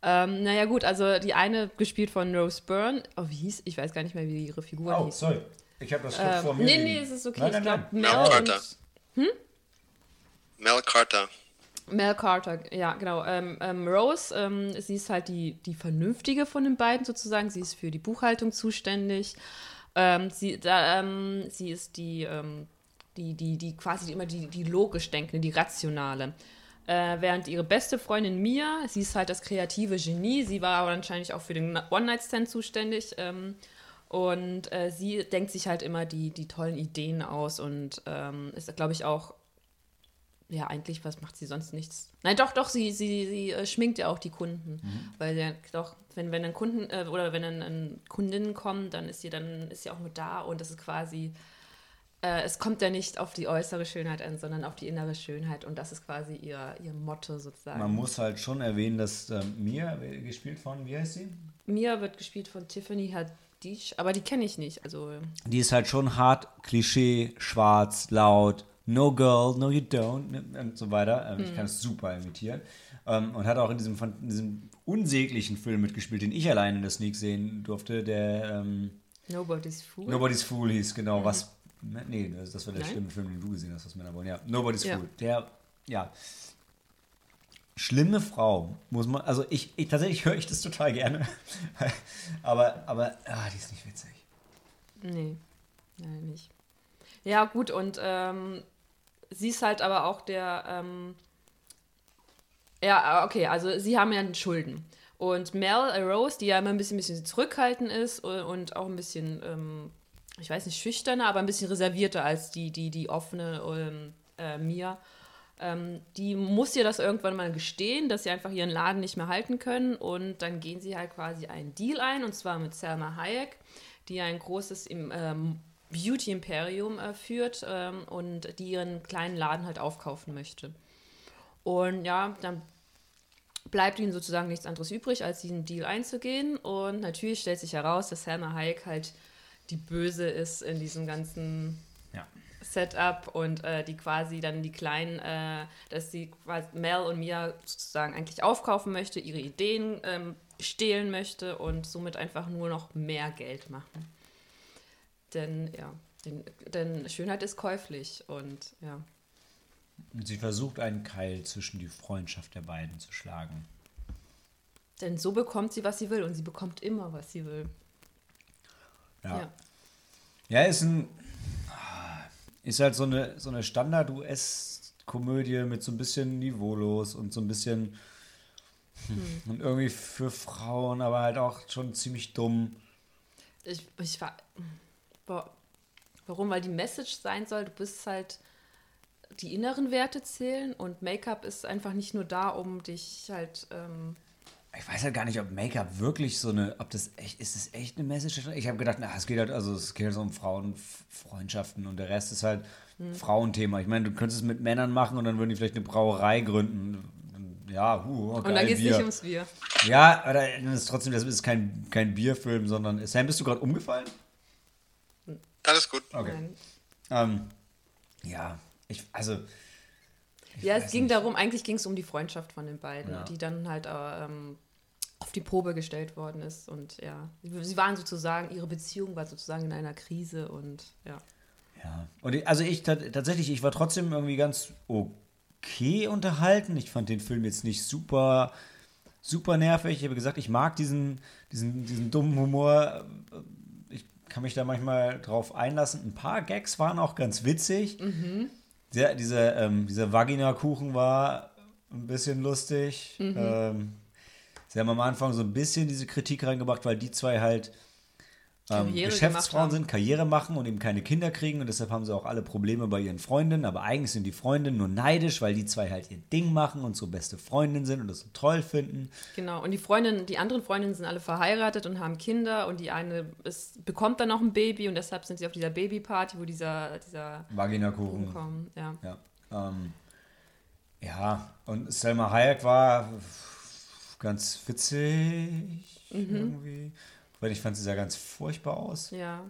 Ähm, naja, gut, also die eine gespielt von Rose Byrne. Oh, wie hieß? Ich weiß gar nicht mehr, wie ihre Figur oh, hieß. sorry. Ich habe das Skript ähm, vor mir. Nee, nee, es ist okay. Nein, nein, ich glaube, Mel, Mel Carter. hm? Mel Carter. Mel Carter, ja, genau. Ähm, ähm, Rose, ähm, sie ist halt die, die Vernünftige von den beiden sozusagen. Sie ist für die Buchhaltung zuständig. Ähm, sie, da, ähm, sie ist die, ähm, die, die, die quasi immer die, die logisch denkende, die rationale. Äh, während ihre beste Freundin Mia, sie ist halt das kreative Genie. Sie war aber anscheinend auch für den One-Night-Stand zuständig. Und äh, sie denkt sich halt immer die, die tollen Ideen aus und ähm, ist, glaube ich, auch, ja, eigentlich, was macht sie sonst nichts? Nein, doch, doch, sie, sie, sie äh, schminkt ja auch die Kunden. Mhm. Weil ja, doch, wenn, wenn dann Kunden äh, oder wenn dann, dann Kundinnen kommen, dann ist sie, dann ist sie auch mit da und das ist quasi, äh, es kommt ja nicht auf die äußere Schönheit an, sondern auf die innere Schönheit und das ist quasi ihr, ihr Motto sozusagen. Man muss halt schon erwähnen, dass äh, Mia, gespielt von, wie heißt sie? Mia wird gespielt von Tiffany Die, aber die kenne ich nicht. Also. Die ist halt schon hart, Klischee, schwarz, laut, no girl, no you don't ne, und so weiter. Ähm, ich hm. kann es super imitieren. Ähm, und hat auch in diesem, in diesem unsäglichen Film mitgespielt, den ich allein in der Sneak sehen durfte, der ähm, Nobody's Fool. Nobody's Fool hieß, genau. Mhm. Was. Ne, nee, das war der Nein? schlimme Film, den du gesehen hast, was Männer wollen. Ja, Nobody's ja. Fool. Der, ja, schlimme Frau, muss man, also ich, ich tatsächlich höre ich das total gerne. aber, aber, ah, die ist nicht witzig. Nee, nein, nicht. Ja, gut, und ähm, sie ist halt aber auch der, ähm, Ja, okay, also sie haben ja Schulden. Und Mel äh, Rose, die ja immer ein bisschen, bisschen zurückhaltend ist und auch ein bisschen, ähm, ich weiß nicht, schüchterner, aber ein bisschen reservierter als die, die, die offene ähm, äh, Mia. Ähm, die muss ihr das irgendwann mal gestehen, dass sie einfach ihren Laden nicht mehr halten können. Und dann gehen sie halt quasi einen Deal ein, und zwar mit Selma Hayek, die ein großes ähm, Beauty-Imperium äh, führt ähm, und die ihren kleinen Laden halt aufkaufen möchte. Und ja, dann bleibt ihnen sozusagen nichts anderes übrig, als diesen Deal einzugehen. Und natürlich stellt sich heraus, dass Selma Hayek halt die Böse ist in diesem ganzen. Setup und äh, die quasi dann die kleinen, äh, dass sie quasi Mel und Mia sozusagen eigentlich aufkaufen möchte, ihre Ideen ähm, stehlen möchte und somit einfach nur noch mehr Geld machen. Denn ja, denn, denn Schönheit ist käuflich und ja. Sie versucht einen Keil zwischen die Freundschaft der beiden zu schlagen. Denn so bekommt sie, was sie will und sie bekommt immer, was sie will. Ja. Ja, ja ist ein. Ist halt so eine, so eine Standard-US-Komödie mit so ein bisschen niveaulos und so ein bisschen. Hm. Und irgendwie für Frauen, aber halt auch schon ziemlich dumm. Ich, ich war. Warum? Weil die Message sein soll, du bist halt die inneren Werte zählen und Make-up ist einfach nicht nur da, um dich halt. Ähm ich weiß halt gar nicht, ob Make-up wirklich so eine, ob das echt, ist das echt eine Message? Ich habe gedacht, na, es geht halt, also es geht halt so um Frauenfreundschaften und der Rest ist halt hm. Frauenthema. Ich meine, du könntest es mit Männern machen und dann würden die vielleicht eine Brauerei gründen. Ja, huh, okay, Und dann geht es nicht ums Bier. Ja, aber das ist trotzdem, das ist kein, kein Bierfilm, sondern. Sam, bist du gerade umgefallen? Alles gut. Okay. Ähm, ja, ich, also. Ich ja, es ging nicht. darum, eigentlich ging es um die Freundschaft von den beiden, ja. die dann halt ähm, auf die Probe gestellt worden ist. Und ja, sie waren sozusagen, ihre Beziehung war sozusagen in einer Krise und ja. Ja, und ich, also ich tatsächlich, ich war trotzdem irgendwie ganz okay unterhalten. Ich fand den Film jetzt nicht super, super nervig. Ich habe gesagt, ich mag diesen, diesen, diesen dummen Humor. Ich kann mich da manchmal drauf einlassen. Ein paar Gags waren auch ganz witzig. Mhm. Der, dieser, ähm, dieser Vagina-Kuchen war ein bisschen lustig. Mhm. Ähm, sie haben am Anfang so ein bisschen diese Kritik reingebracht, weil die zwei halt ähm, Geschäftsfrauen sind, Karriere machen und eben keine Kinder kriegen und deshalb haben sie auch alle Probleme bei ihren Freundinnen, aber eigentlich sind die Freundinnen nur neidisch, weil die zwei halt ihr Ding machen und so beste Freundinnen sind und das so toll finden. Genau, und die Freundinnen, die anderen Freundinnen sind alle verheiratet und haben Kinder und die eine ist, bekommt dann noch ein Baby und deshalb sind sie auf dieser Babyparty, wo dieser, dieser Vaginakuchen kommt. Ja. Ja, ähm, ja, und Selma Hayek war ganz witzig mhm. irgendwie. Weil ich fand sie sah ganz furchtbar aus. Ja.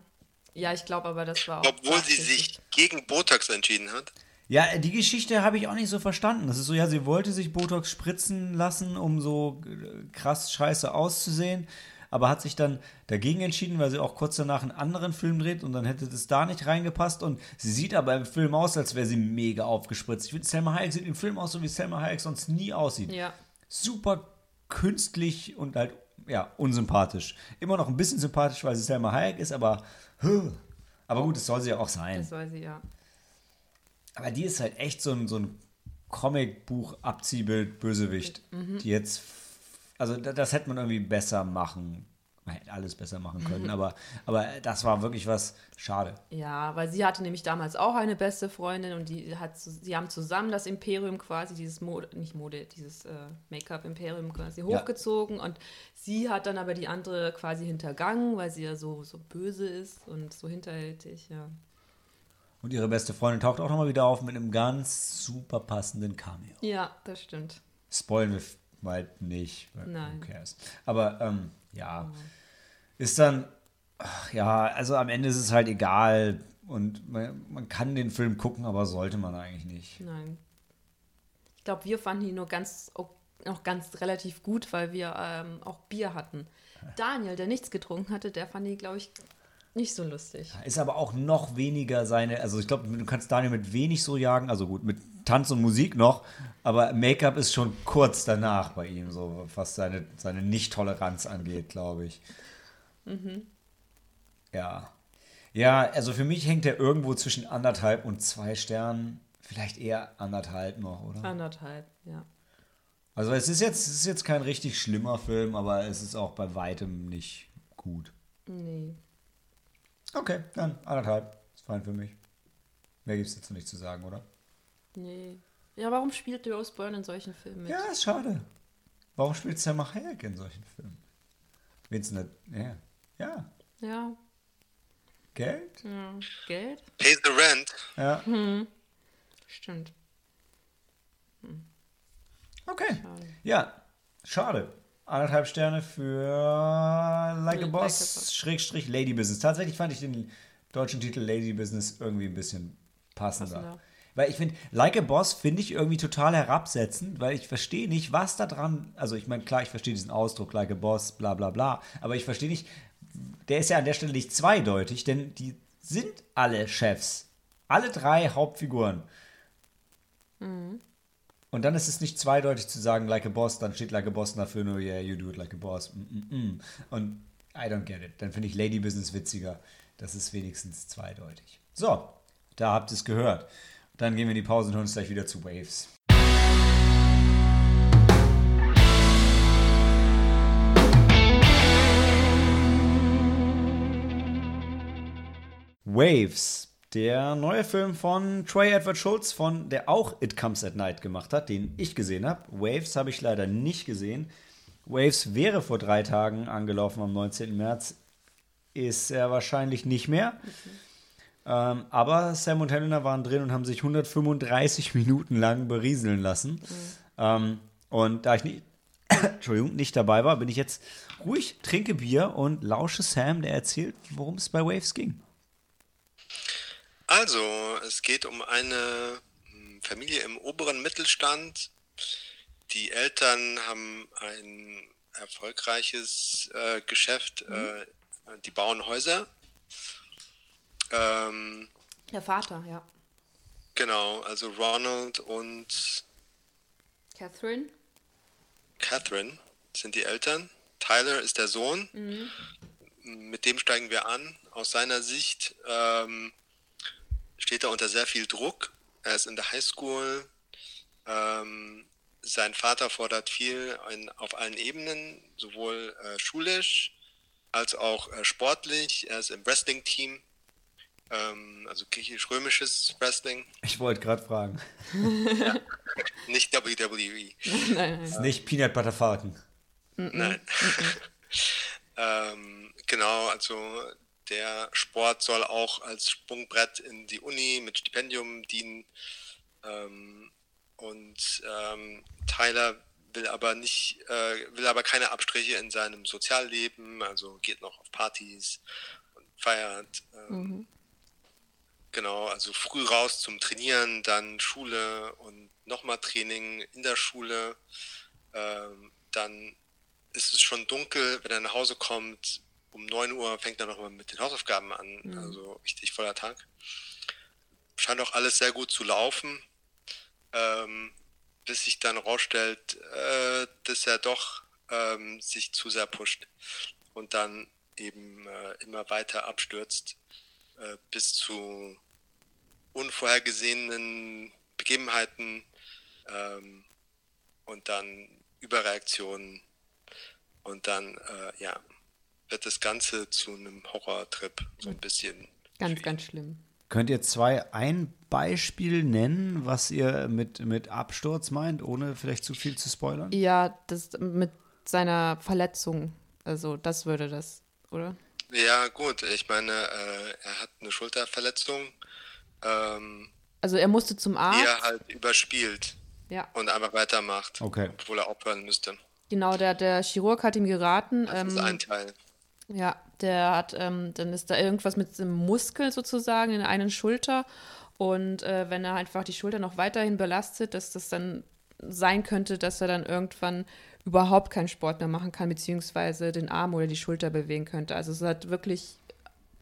Ja, ich glaube aber, das war auch. Obwohl sie sich gegen Botox entschieden hat. Ja, die Geschichte habe ich auch nicht so verstanden. Das ist so, ja, sie wollte sich Botox spritzen lassen, um so krass scheiße auszusehen, aber hat sich dann dagegen entschieden, weil sie auch kurz danach einen anderen Film dreht und dann hätte das da nicht reingepasst. Und sie sieht aber im Film aus, als wäre sie mega aufgespritzt. Ich finde, Selma Hayek sieht im Film aus, so wie Selma Hayek sonst nie aussieht. Ja. Super künstlich und halt ja, unsympathisch. Immer noch ein bisschen sympathisch, weil sie Selma Hayek ist, aber aber gut, das soll sie ja auch sein. Das soll sie, ja. Aber die ist halt echt so ein, so ein Comicbuch-Abziehbild Bösewicht, mhm. die jetzt, also das hätte man irgendwie besser machen man hätte alles besser machen können, mhm. aber, aber das war wirklich was schade. Ja, weil sie hatte nämlich damals auch eine beste Freundin und die hat, sie haben zusammen das Imperium quasi, dieses Mode, nicht Mode, dieses äh, Make-up-Imperium quasi hochgezogen ja. und sie hat dann aber die andere quasi hintergangen, weil sie ja so, so böse ist und so hinterhältig, ja. Und ihre beste Freundin taucht auch nochmal wieder auf mit einem ganz super passenden Cameo. Ja, das stimmt. Spoilen wir mal nicht. Nein. Who cares? Aber ähm, ja. Oh ist dann, ach, ja, also am Ende ist es halt egal und man, man kann den Film gucken, aber sollte man eigentlich nicht. Nein. Ich glaube, wir fanden ihn nur ganz, noch ganz relativ gut, weil wir ähm, auch Bier hatten. Daniel, der nichts getrunken hatte, der fand ihn, glaube ich, nicht so lustig. Ist aber auch noch weniger seine, also ich glaube, du kannst Daniel mit wenig so jagen, also gut, mit Tanz und Musik noch, aber Make-up ist schon kurz danach bei ihm, so was seine, seine Nicht-Toleranz angeht, glaube ich. Mhm. Ja. Ja, also für mich hängt er irgendwo zwischen anderthalb und zwei Sternen. Vielleicht eher anderthalb noch, oder? Anderthalb, ja. Also es ist jetzt, es ist jetzt kein richtig schlimmer Film, aber es ist auch bei weitem nicht gut. Nee. Okay, dann anderthalb. Ist fein für mich. Mehr gibt es dazu nicht zu sagen, oder? Nee. Ja, warum spielt Rose Byrne in solchen Filmen mit? Ja, ist schade. Warum spielt Selma Hayek in solchen Filmen? Vincent, ja. Ja. Ja. Geld? ja. Geld? Pay the rent. Ja. Stimmt. Okay. Schade. Ja, schade. Anderthalb Sterne für Like a Like a Boss, Boss. Schrägstrich Lady Business. Tatsächlich fand ich den deutschen Titel Lady Business irgendwie ein bisschen passender. Passender. Weil ich finde, Like a Boss finde ich irgendwie total herabsetzend, weil ich verstehe nicht, was da dran, also ich meine, klar, ich verstehe diesen Ausdruck, Like a Boss, bla bla bla, aber ich verstehe nicht, der ist ja an der Stelle nicht zweideutig, denn die sind alle Chefs. Alle drei Hauptfiguren. Und dann ist es nicht zweideutig zu sagen, like a boss, dann steht like a boss dafür nur, yeah, you do it like a boss. Mm, mm, mm. Und I don't get it. Dann finde ich Lady Business witziger. Das ist wenigstens zweideutig. So, da habt ihr es gehört. Dann gehen wir in die Pause und hören uns gleich wieder zu Waves. Waves, der neue Film von Troy Edward Schultz, von der auch It Comes at Night gemacht hat, den ich gesehen habe. Waves habe ich leider nicht gesehen. Waves wäre vor drei Tagen angelaufen am 19. März. Ist er wahrscheinlich nicht mehr. Ähm, aber Sam und Helena waren drin und haben sich 135 Minuten lang berieseln lassen. Ähm, und da ich nicht, Entschuldigung, nicht dabei war, bin ich jetzt ruhig, trinke Bier und lausche Sam, der erzählt, worum es bei Waves ging. Also, es geht um eine hm, Familie im oberen Mittelstand. Die Eltern haben ein erfolgreiches äh, Geschäft, äh, die bauen Häuser. Ähm, Der Vater, ja. genau, also Ronald und Catherine? Catherine sind die Eltern. Tyler ist der Sohn. Mit dem steigen wir an. Aus seiner Sicht ähm, steht er unter sehr viel Druck. Er ist in der Highschool. Ähm, sein Vater fordert viel in, auf allen Ebenen, sowohl äh, schulisch als auch äh, sportlich. Er ist im Wrestling-Team, ähm, also griechisch-römisches Wrestling, Ich wollte gerade fragen. nicht E. WWE. nein, nein. Ist nicht Peanut Butter Falcon. Nein. ähm, genau, also der Sport soll auch als Sprungbrett in die Uni mit Stipendium dienen. Ähm, und ähm, Tyler will aber nicht, äh, will aber keine Abstriche in seinem Sozialleben, also geht noch auf Partys und feiert. Ähm, Genau, also früh raus zum Trainieren, dann Schule und nochmal Training in der Schule. Ähm, dann ist es schon dunkel, wenn er nach Hause kommt. Um 9 Uhr fängt er nochmal mit den Hausaufgaben an, also richtig voller Tag. Scheint auch alles sehr gut zu laufen, ähm, bis sich dann rausstellt, äh, dass er doch ähm, sich zu sehr pusht und dann eben äh, immer weiter abstürzt äh, bis zu unvorhergesehenen Begebenheiten ähm, und dann Überreaktionen und dann äh, ja wird das Ganze zu einem Horrortrip so ein bisschen. Ganz, ganz schlimm. Könnt ihr zwei ein Beispiel nennen, was ihr mit, mit Absturz meint, ohne vielleicht zu viel zu spoilern? Ja, das mit seiner Verletzung. Also, das würde das, oder? Ja gut, ich meine, äh, er hat eine Schulterverletzung, ähm, Also, er musste zum die Arzt. er halt überspielt Ja, und einfach weitermacht, Okay. obwohl er aufhören müsste. genau. Der, der Chirurg hat ihm geraten. Das ist ähm, ein Teil. Ja, der hat, ähm, dann ist da irgendwas mit dem Muskel sozusagen in der einen Schulter. Und äh, wenn er einfach die Schulter noch weiterhin belastet, dass das dann sein könnte, dass er dann irgendwann überhaupt keinen Sport mehr machen kann, beziehungsweise den Arm oder die Schulter bewegen könnte. Also es hat wirklich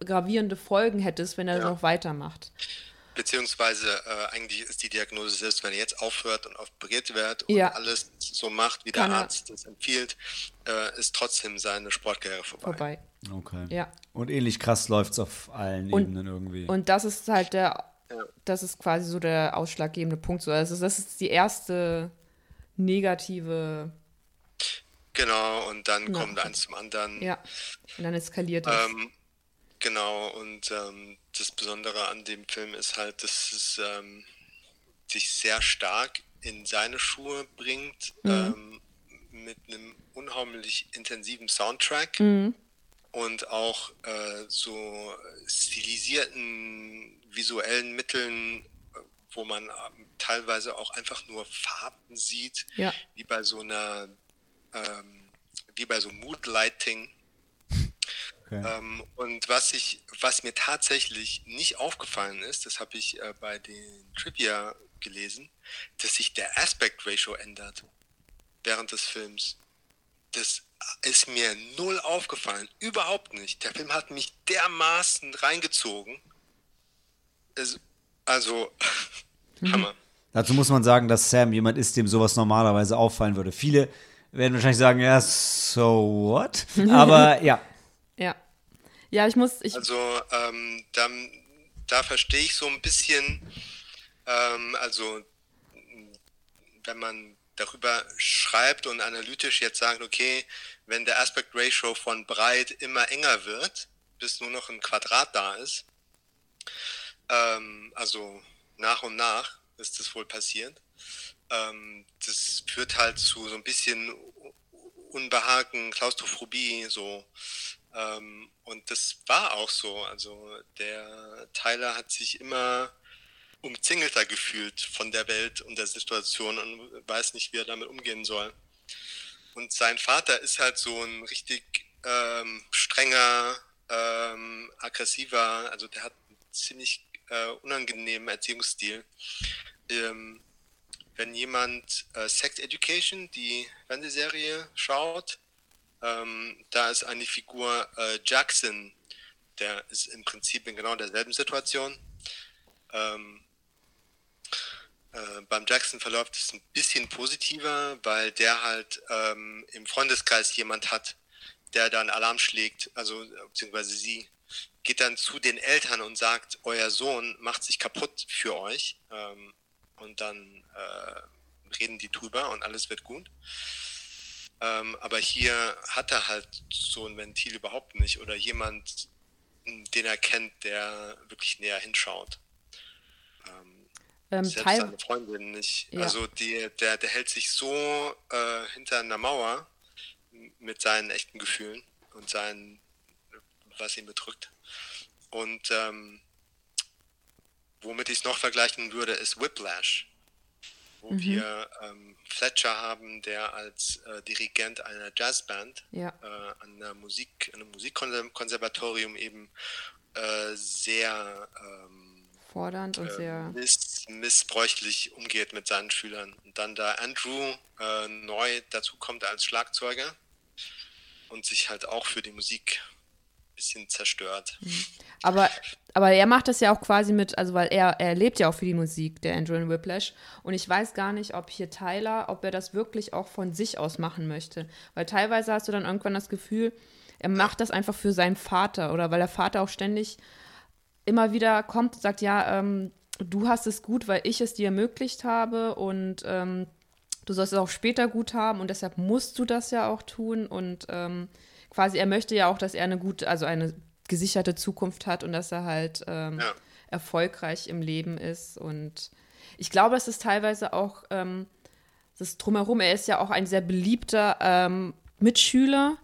gravierende Folgen hätte es, wenn er Ja. noch weitermacht. Beziehungsweise äh, eigentlich ist die Diagnose selbst, wenn er jetzt aufhört und operiert wird und Ja. alles so macht, wie Kann der er- Arzt es empfiehlt, äh, ist trotzdem seine Sportkarriere vorbei. Vorbei. Okay. Ja. Und ähnlich krass läuft es auf allen Und- Ebenen irgendwie. Und das ist halt der, Ja. das ist quasi so der ausschlaggebende Punkt. So. Also das ist die erste, negative. Genau, und dann ja. kommt eins zum anderen. Ja, und dann eskaliert es. Ähm, genau, und ähm, das Besondere an dem Film ist halt, dass es ähm, sich sehr stark in seine Schuhe bringt, mhm. Ähm, mit einem unheimlich intensiven Soundtrack. Mhm und auch äh, so stilisierten visuellen Mitteln, wo man ähm, teilweise auch einfach nur Farben sieht, ja. wie bei so einer, ähm, wie bei so Moodlighting. Okay. Ähm, und was ich, was mir tatsächlich nicht aufgefallen ist, das habe ich äh, bei den Trivia gelesen, dass sich der Aspect Ratio ändert während des Films. Das ist mir null aufgefallen. Überhaupt nicht. Der Film hat mich dermaßen reingezogen. Es, also, mhm. Hammer. Dazu muss man sagen, dass Sam jemand ist, dem sowas normalerweise auffallen würde. Viele werden wahrscheinlich sagen, ja, so what? Aber. Ja. Ja, ich muss. Ich also, ähm, da, da verstehe ich so ein bisschen, ähm, also, wenn man darüber schreibt und analytisch jetzt sagt, okay, wenn der Aspect Ratio von breit immer enger wird, bis nur noch ein Quadrat da ist, ähm, also nach und nach ist das wohl passiert, ähm, das führt halt zu so ein bisschen Unbehagen, Klaustrophobie, so. Ähm, und das war auch so. Also der Tyler hat sich immer umzingelter gefühlt von der Welt und der Situation und weiß nicht, wie er damit umgehen soll. Und sein Vater ist halt so ein richtig ähm, strenger, ähm, aggressiver, also der hat einen ziemlich äh, unangenehmen Erziehungsstil. Ähm, wenn jemand äh, Sex Education, die Fernsehserie, schaut, ähm, da ist eine Figur äh, Jackson, der ist im Prinzip in genau derselben Situation. Ähm, äh, beim Jackson verläuft es ein bisschen positiver, weil der halt ähm, im Freundeskreis jemand hat, der dann Alarm schlägt, also beziehungsweise sie geht dann zu den Eltern und sagt, euer Sohn macht sich kaputt für euch. Ähm, und dann äh, reden die drüber und alles wird gut. Ähm, aber hier hat er halt so ein Ventil überhaupt nicht oder jemand, den er kennt, der wirklich näher hinschaut. Ähm, Selbst seine Freundin nicht. Ja. Also die, der, der hält sich so äh, hinter einer Mauer mit seinen echten Gefühlen und seinen, was ihn bedrückt. Und ähm, womit ich es noch vergleichen würde, ist Whiplash, wo mhm. wir ähm, Fletcher haben, der als äh, Dirigent einer Jazzband ja. äh, an einer Musik, einem Musikkonservatorium eben äh, sehr ähm, fordernd und äh, sehr miss missbräuchlich umgeht mit seinen Schülern. Und dann da Andrew äh, neu dazukommt als Schlagzeuger und sich halt auch für die Musik bisschen zerstört. Mhm. Aber, aber er macht das ja auch quasi mit, also weil er, er lebt ja auch für die Musik, der Andrew in Whiplash. Und ich weiß gar nicht, ob hier Tyler, ob er das wirklich auch von sich aus machen möchte. Weil teilweise hast du dann irgendwann das Gefühl, er macht das einfach für seinen Vater oder weil der Vater auch ständig immer wieder kommt und sagt, ja, ähm, du hast es gut, weil ich es dir ermöglicht habe und ähm, du sollst es auch später gut haben und deshalb musst du das ja auch tun und ähm, quasi er möchte ja auch, dass er eine gute, also eine gesicherte Zukunft hat und dass er halt ähm, ja. erfolgreich im Leben ist und ich glaube, es ist teilweise auch ähm, das drumherum. Er ist ja auch ein sehr beliebter ähm, Mitschüler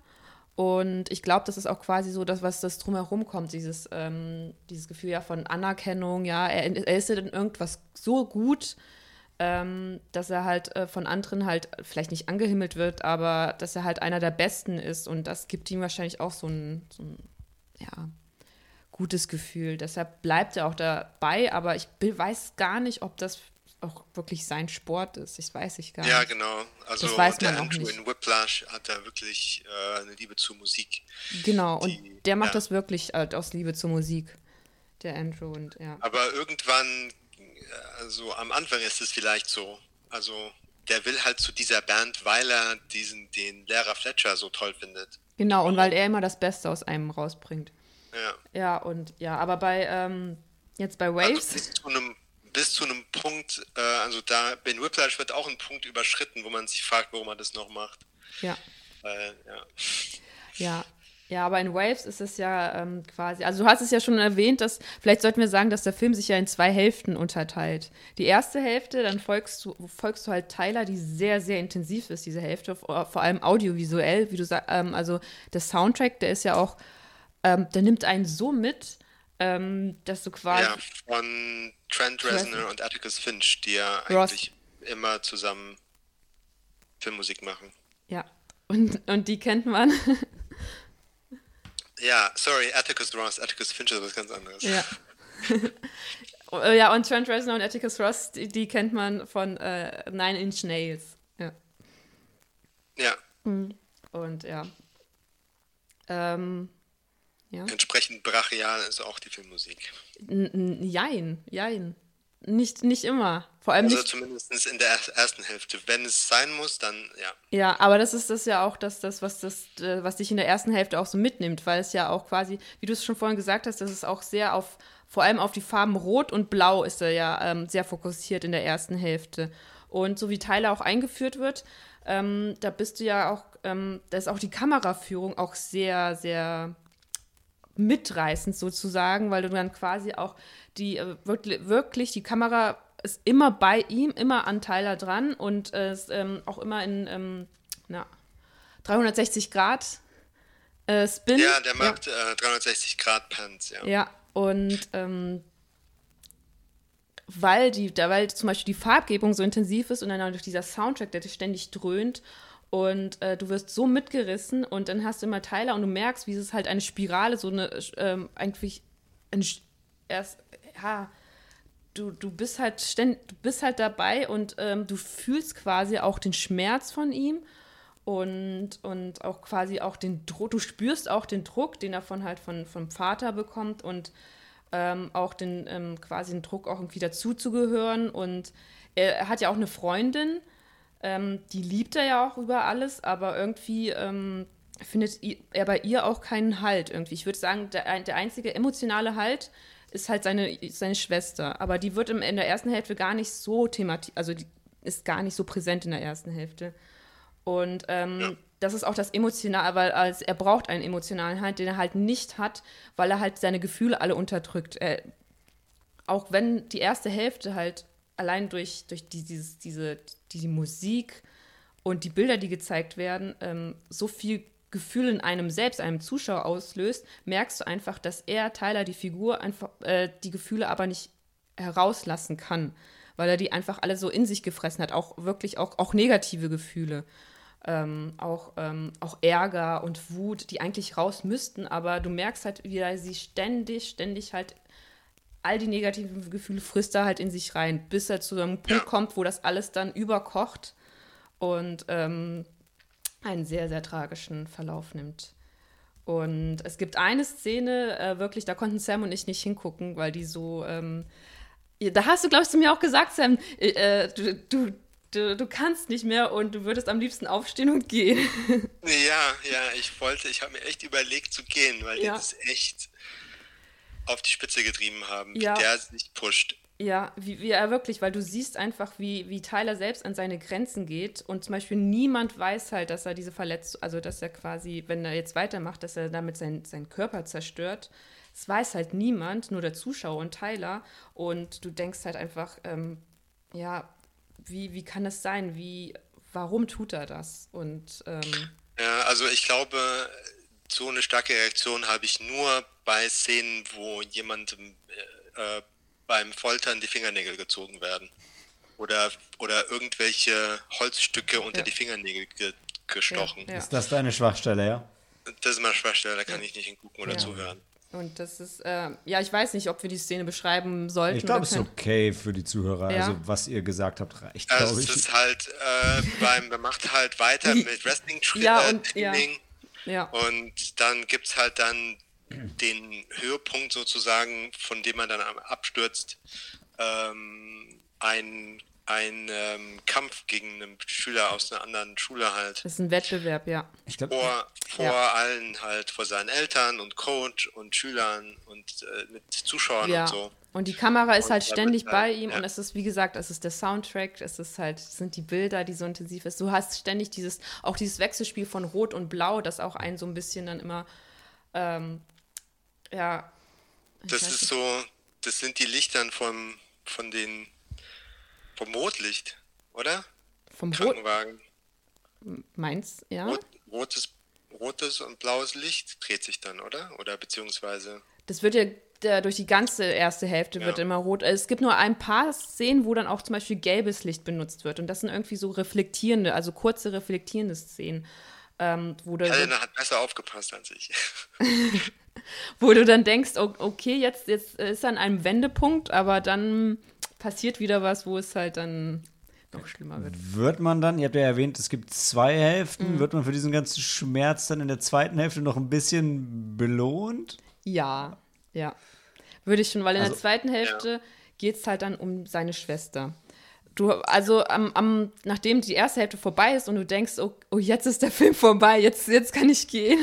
und ich glaube, das ist auch quasi so das, was das drumherum kommt, dieses, ähm, dieses Gefühl ja von Anerkennung, ja, er, er ist ja dann irgendwas so gut, ähm, dass er halt äh, von anderen halt vielleicht nicht angehimmelt wird, aber dass er halt einer der Besten ist und das gibt ihm wahrscheinlich auch so ein, so ein ja, gutes Gefühl. Deshalb bleibt er auch dabei, aber ich weiß gar nicht, ob das auch wirklich sein Sport ist. Das weiß ich gar nicht. Ja, genau. Also das weiß der Andrew in Whiplash hat da wirklich äh, eine Liebe zur Musik. Genau, und der macht ja. das wirklich halt aus Liebe zur Musik. Der Andrew und ja. Aber irgendwann, also am Anfang ist es vielleicht so. Also der will halt zu dieser Band, weil er diesen, den Lehrer Fletcher so toll findet. Genau, und weil er immer das Beste aus einem rausbringt. Ja. Ja, und ja, aber bei ähm, jetzt bei also Waves. Also bis zu einem bis zu einem Punkt, äh, also da in Whiplash wird auch ein Punkt überschritten, wo man sich fragt, warum man das noch macht. Ja. Weil, ja. Ja, ja, aber in Waves ist es ja ähm, quasi, also du hast es ja schon erwähnt, dass, vielleicht sollten wir sagen, dass der Film sich ja in zwei Hälften unterteilt. Die erste Hälfte, dann folgst du, folgst du halt Tyler, die sehr, sehr intensiv ist, diese Hälfte, vor allem audiovisuell, wie du sagst, ähm, also der Soundtrack, der ist ja auch, ähm, der nimmt einen so mit, ähm, dass du quasi. Ja, von Trent Reznor und Atticus Finch, die ja Ross. eigentlich immer zusammen Filmmusik machen. Ja, und, und die kennt man. ja, sorry, Atticus Ross, Atticus Finch ist was ganz anderes. Ja. ja, und Trent Reznor und Atticus Ross, die, die kennt man von äh, Nine Inch Nails. Ja. Ja. Mhm. Und ja. Ähm, ja. Entsprechend brachial ist auch die Filmmusik. N jein, jein. Nicht, nicht immer. Vor allem also nicht, zumindest in der ersten Hälfte. Wenn es sein muss, dann ja. Ja, aber das ist das ja auch das, das, was das, äh, was dich in der ersten Hälfte auch so mitnimmt, weil es ja auch quasi, wie du es schon vorhin gesagt hast, das ist auch sehr auf, vor allem auf die Farben Rot und Blau ist er ja ähm, sehr fokussiert in der ersten Hälfte. Und so wie Tyler auch eingeführt wird, ähm, da bist du ja auch, ähm, da ist auch die Kameraführung auch sehr, sehr mitreißend sozusagen, weil du dann quasi auch die äh, wirklich, wirklich die Kamera ist immer bei ihm, immer an Tyler dran und äh, ist ähm, auch immer in ähm, na, 360 Grad äh, Spin. Ja, der macht ja. Äh, 360 Grad Pants, ja. Ja, und ähm, weil die, da, weil zum Beispiel die Farbgebung so intensiv ist und dann auch durch dieser Soundtrack, der dich ständig dröhnt und äh, du wirst so mitgerissen und dann hast du immer Teile und du merkst, wie es halt eine Spirale, so eine, ähm, eigentlich, ein, erst, ja, du, du bist halt ständig, du bist halt dabei und ähm, du fühlst quasi auch den Schmerz von ihm und, und auch quasi auch den Druck, du spürst auch den Druck, den er von halt von, vom Vater bekommt und ähm, auch den ähm, quasi den Druck auch irgendwie dazuzugehören und er, er hat ja auch eine Freundin, ähm, die liebt er ja auch über alles, aber irgendwie ähm, findet er bei ihr auch keinen Halt irgendwie. Ich würde sagen, der, der einzige emotionale Halt ist halt seine, seine Schwester. Aber die wird in der ersten Hälfte gar nicht so thematisiert, also die ist gar nicht so präsent in der ersten Hälfte. Und ähm, ja. das ist auch das Emotionale, weil als, er braucht einen emotionalen Halt, den er halt nicht hat, weil er halt seine Gefühle alle unterdrückt. Er, auch wenn die erste Hälfte halt allein durch, durch die, dieses, diese, die Musik und die Bilder, die gezeigt werden, ähm, so viel Gefühl in einem selbst, einem Zuschauer auslöst, merkst du einfach, dass er, Tyler, die Figur, einfach äh, die Gefühle aber nicht herauslassen kann, weil er die einfach alle so in sich gefressen hat, auch wirklich auch, auch negative Gefühle. Ähm, auch, ähm, auch Ärger und Wut, die eigentlich raus müssten, aber du merkst halt, wie er sie ständig, ständig halt all die negativen Gefühle frisst er halt in sich rein, bis er zu einem Punkt kommt, wo das alles dann überkocht und ähm, einen sehr, sehr tragischen Verlauf nimmt. Und es gibt eine Szene, äh, wirklich, da konnten Sam und ich nicht hingucken, weil die so. Ähm, da hast du, glaube ich, zu mir auch gesagt, Sam, äh, du, du, du, du kannst nicht mehr und du würdest am liebsten aufstehen und gehen. Ja, ja, ich wollte, ich habe mir echt überlegt zu gehen, weil ja. das echt auf die Spitze getrieben haben, ja. wie der sich pusht. Ja, wie, wie er wirklich, weil du siehst einfach, wie, wie Tyler selbst an seine Grenzen geht und zum Beispiel niemand weiß halt, dass er diese Verletzung, also dass er quasi, wenn er jetzt weitermacht, dass er damit sein, seinen Körper zerstört. Das weiß halt niemand, nur der Zuschauer und Tyler. Und du denkst halt einfach, ähm, ja, wie, wie kann es sein? Wie, warum tut er das? Und ähm, ja, also ich glaube, so eine starke Reaktion habe ich nur bei Szenen, wo jemandem äh, äh, beim Foltern die Fingernägel gezogen werden. Oder, oder irgendwelche Holzstücke unter ja. die Fingernägel ge gestochen. Ja, ja. Ist das deine Schwachstelle, ja? Das ist meine Schwachstelle, da kann ich nicht hingucken oder zuhören. Und das ist, äh, ja, ich weiß nicht, ob wir die Szene beschreiben sollten. Ich glaube, es ist okay für die Zuhörer. Ja. Also, was ihr gesagt habt, reicht, also glaube ich. Es ist halt, äh, beim, man macht halt weiter mit Wrestling-Training. Ja, und, ja. Ja. Und dann gibt es halt dann den Höhepunkt sozusagen, von dem man dann abstürzt, ähm, ein, ein ähm, Kampf gegen einen Schüler aus einer anderen Schule halt. Das ist ein Wettbewerb, ja. Ich glaub, vor vor ja. allen halt, vor seinen Eltern und Coach und Schülern und äh, mit Zuschauern ja. und so. Und die Kamera ist Und halt ständig halt, bei ihm ja. und es ist, wie gesagt, es ist der Soundtrack, es ist halt, es sind die Bilder, die so intensiv ist. Du hast ständig dieses, auch dieses Wechselspiel von Rot und Blau, das auch einen so ein bisschen dann immer, ähm, ja. ich Das ist nicht. so, das sind die Lichtern vom, von den, vom Rotlicht, oder? vom Rot, Krankenwagen. meins, ja. Rot, rotes, rotes und blaues Licht dreht sich dann, oder? Oder beziehungsweise, Das wird ja durch die ganze erste Hälfte wird Ja. immer rot. Es gibt nur ein paar Szenen, wo dann auch zum Beispiel gelbes Licht benutzt wird. Und das sind irgendwie so reflektierende, also kurze reflektierende Szenen. Ähm, wo, Helena hat besser aufgepasst als ich. wo du dann denkst, okay, jetzt, jetzt ist an einem Wendepunkt, aber dann passiert wieder was, wo es halt dann noch schlimmer wird. Wird man dann, ihr habt ja erwähnt, es gibt zwei Hälften, Mhm. wird man für diesen ganzen Schmerz dann in der zweiten Hälfte noch ein bisschen belohnt? Ja, ja. Würde ich schon, weil in der Also- zweiten Hälfte geht es halt dann um seine Schwester. Du, also am, am, nachdem die erste Hälfte vorbei ist und du denkst, oh, oh jetzt ist der Film vorbei, jetzt, jetzt kann ich gehen.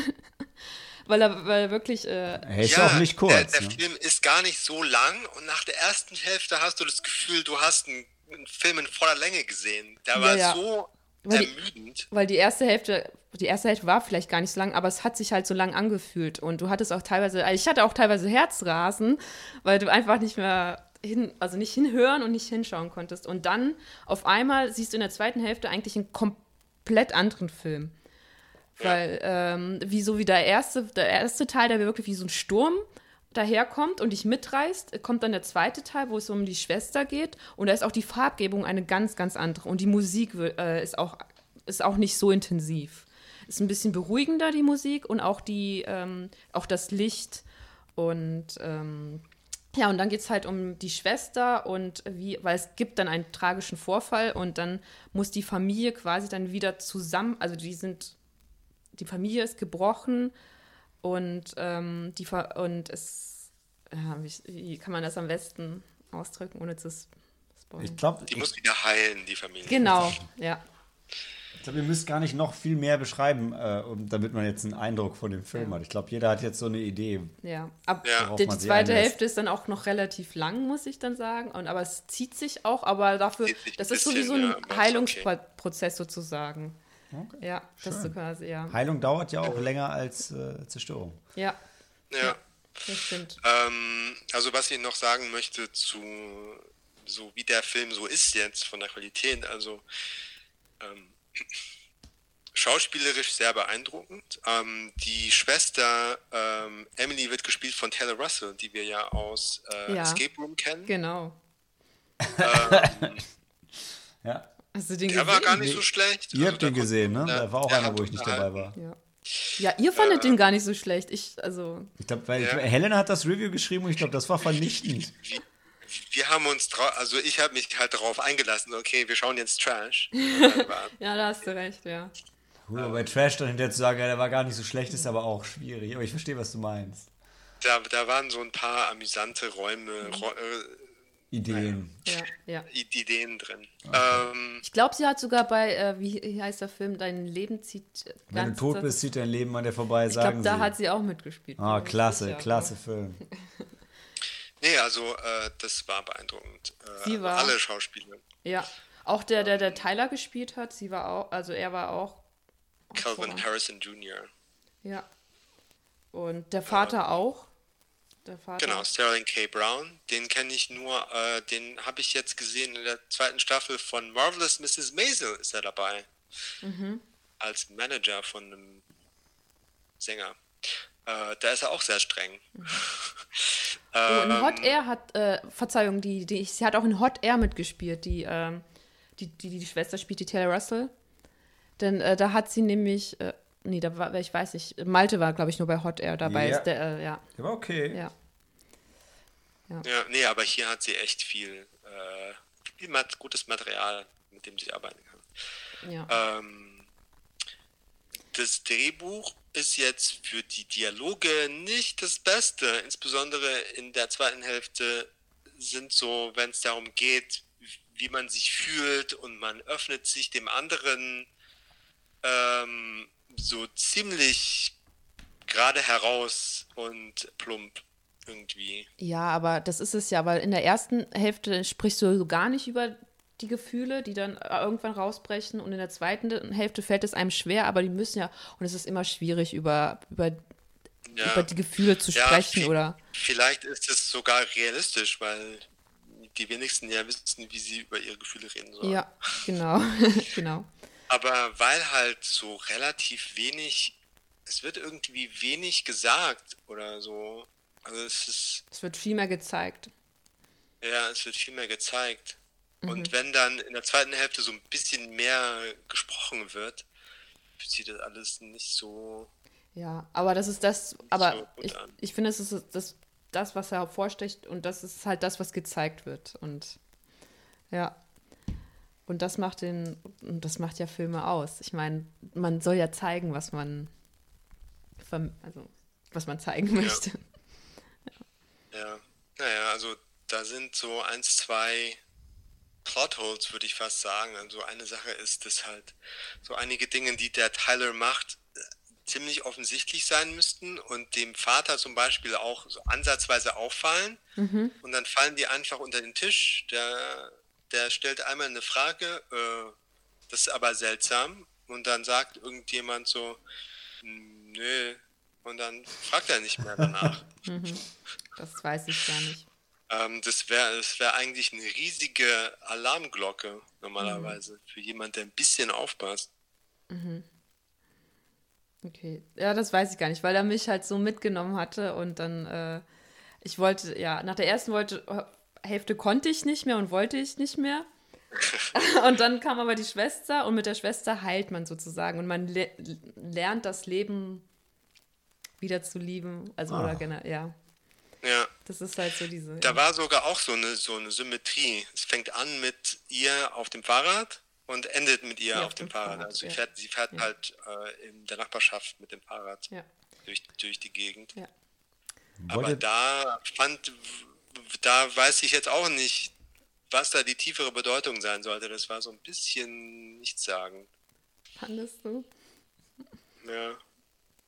Weil er weil er wirklich, äh, Er ist auch nicht kurz. Der, der ne? Film ist gar nicht so lang und nach der ersten Hälfte hast du das Gefühl, du hast einen, einen Film in voller Länge gesehen. Der war ja. so Weil die- ermüdend. weil die erste Hälfte, die erste Hälfte war vielleicht gar nicht so lang, aber es hat sich halt so lang angefühlt. Und du hattest auch teilweise, also ich hatte auch teilweise Herzrasen, weil du einfach nicht mehr hin, also nicht hinhören und nicht hinschauen konntest. Und dann auf einmal siehst du in der zweiten Hälfte eigentlich einen komplett anderen Film. Weil, ähm, wie so wie der erste, der erste Teil, der wirklich wie so ein Sturm daherkommt und dich mitreißt, kommt dann der zweite Teil, wo es um die Schwester geht. Und da ist auch die Farbgebung eine ganz, ganz andere. Und die Musik äh, ist, auch, ist auch nicht so intensiv. Ist ein bisschen beruhigender, die Musik, und auch, die, ähm, auch das Licht. Und ähm, ja, und dann geht es halt um die Schwester und wie, weil es gibt dann einen tragischen Vorfall und dann muss die Familie quasi dann wieder zusammen, also die sind, die Familie ist gebrochen und ähm, die und es, ja, wie, wie kann man das am besten ausdrücken, ohne zu spoilern? Ich glaube, Die muss wieder heilen, die Familie. Genau, ja. ich glaub, ihr müsst gar nicht noch viel mehr beschreiben, äh, um, damit man jetzt einen Eindruck von dem Film Ja. hat. Ich glaube, jeder hat jetzt so eine Idee. Ja, ab Ja. Die zweite. Hälfte ist dann auch noch relativ lang, muss ich dann sagen. Und, aber es zieht sich auch, aber dafür, das ist bisschen, so ein ja, ist okay. Heilungsprozess sozusagen. Ja, das Schön. so quasi, ja. Heilung dauert ja auch länger als äh, Zerstörung. Ja, Ja. das stimmt. Ähm, also was ich noch sagen möchte zu so wie der Film so ist jetzt von der Qualität, also ähm, schauspielerisch sehr beeindruckend. Ähm, die Schwester ähm, Emily wird gespielt von Taylor Russell, die wir ja aus äh, Ja. Escape Room kennen. Genau. Ja. Hast du den Der war gar gesehen? nicht so schlecht. Ihr Also habt den gesehen, ne? Da war auch einer, wo ich nicht dabei war. Ja. Ja, ihr fandet den gar nicht so schlecht. Ich, also, Ich glaube, weil ich, Ja. Helena hat das Review geschrieben und ich glaube, das war vernichtend. Wir haben uns drauf, also ich habe mich halt darauf eingelassen, okay, wir schauen jetzt Trash. Ja, da hast du recht, ja. Gut, aber bei Trash dann hinterher zu sagen, ja, der war gar nicht so schlecht, ist aber auch schwierig. Aber ich verstehe, was du meinst. da, da waren so ein paar amüsante Räume, äh, Ideen. Ja, ja. I- Ideen drin. Ähm, Ich glaube, sie hat sogar bei, äh, wie, heißt der Film, Dein Leben zieht. äh, Wenn du tot bist, zieht dein Leben an dir vorbei, Ich sagen glaube, da sie. hat sie auch mitgespielt. Ah, ich klasse, sicher. klasse Film. nee, also äh, das war beeindruckend. Äh, Sie war- alle Schauspieler. Ja, auch der, der, der Tyler gespielt hat, sie war auch, also er war auch. Calvin. Harrison Jr. Ja. Und der Vater auch. Der Vater. Genau, Sterling K. Brown. Den kenne ich nur, äh, den habe ich jetzt gesehen in der zweiten Staffel von Marvelous Mrs. Maisel ist er dabei. Mhm. Als Manager von einem Sänger. Äh, da ist er auch sehr streng. Oh, in Ähm, Hot Air hat, äh, Verzeihung, die, die, sie hat auch in Hot Air mitgespielt, die, ähm, die, die, die Schwester spielt, die Taylor Russell. Denn äh, da hat sie nämlich, äh, nee, da war, ich weiß nicht, Malte war, glaube ich, nur bei Hot Air dabei. Ja. Ist der, äh, ja, Der war okay. ja. Ja, nee, aber hier hat sie echt viel, äh, viel mat gutes Material, mit dem sie arbeiten kann. ja. Ähm, das Drehbuch ist jetzt für die Dialoge nicht das Beste. Insbesondere in der zweiten Hälfte sind so, wenn es darum geht, wie man sich fühlt und man öffnet sich dem anderen ähm, so ziemlich gerade heraus und plump. irgendwie. Ja, aber das ist es ja, weil in der ersten Hälfte sprichst du so gar nicht über die Gefühle, die dann äh, irgendwann rausbrechen und in der zweiten Hälfte fällt es einem schwer, aber die müssen ja, und es ist immer schwierig, über, über, Ja. über die Gefühle zu Ja, sprechen oder Vielleicht ist es sogar realistisch, weil die wenigsten ja wissen, wie sie über ihre Gefühle reden sollen. ja, genau, genau. Aber weil halt so relativ wenig, es wird irgendwie wenig gesagt oder so. Also es ist, Es wird viel mehr gezeigt. ja, es wird viel mehr gezeigt. Mhm. Und wenn dann in der zweiten Hälfte so ein bisschen mehr gesprochen wird, fühlt sich das alles nicht so. Ja, aber das ist das, aber so ich, an. ich finde, es ist das, das, was hervorsticht und das ist halt das, was gezeigt wird. Und ja. Und das macht den, das macht ja Filme aus. Ich meine, man soll ja zeigen, was man also was man zeigen möchte. Ja, naja, also da sind so eins, zwei Plotholes, würde ich fast sagen. Also eine Sache ist, dass halt so einige Dinge, die der Tyler macht, ziemlich offensichtlich sein müssten und dem Vater zum Beispiel auch so ansatzweise auffallen. Und dann fallen die einfach unter den Tisch. Der, der stellt einmal eine Frage, äh, das ist aber seltsam. Und dann sagt irgendjemand so, "Hm, nö. Und dann fragt er nicht mehr danach. Das weiß ich gar nicht. Ähm, das wäre das wär eigentlich eine riesige Alarmglocke normalerweise für jemand, der ein bisschen aufpasst. Okay. Ja, das weiß ich gar nicht, weil er mich halt so mitgenommen hatte und dann, äh, ich wollte, ja, nach der ersten wollte, Hälfte konnte ich nicht mehr und wollte ich nicht mehr. und dann kam aber die Schwester und mit der Schwester heilt man sozusagen und man le lernt das Leben wieder zu lieben. Also, oder Ach. generell, ja. Ja, Das ist halt so diese. da war sogar auch so eine, so eine Symmetrie. Es fängt an mit ihr auf dem Fahrrad und endet mit ihr Ja, auf dem Fahrrad. Also sie ja. fährt, sie fährt Ja. halt äh, in der Nachbarschaft mit dem Fahrrad ja, durch, durch die Gegend. ja. Aber da fand, da weiß ich jetzt auch nicht, was da die tiefere Bedeutung sein sollte. Das war so ein bisschen nichtssagend. Fandest du? Ja.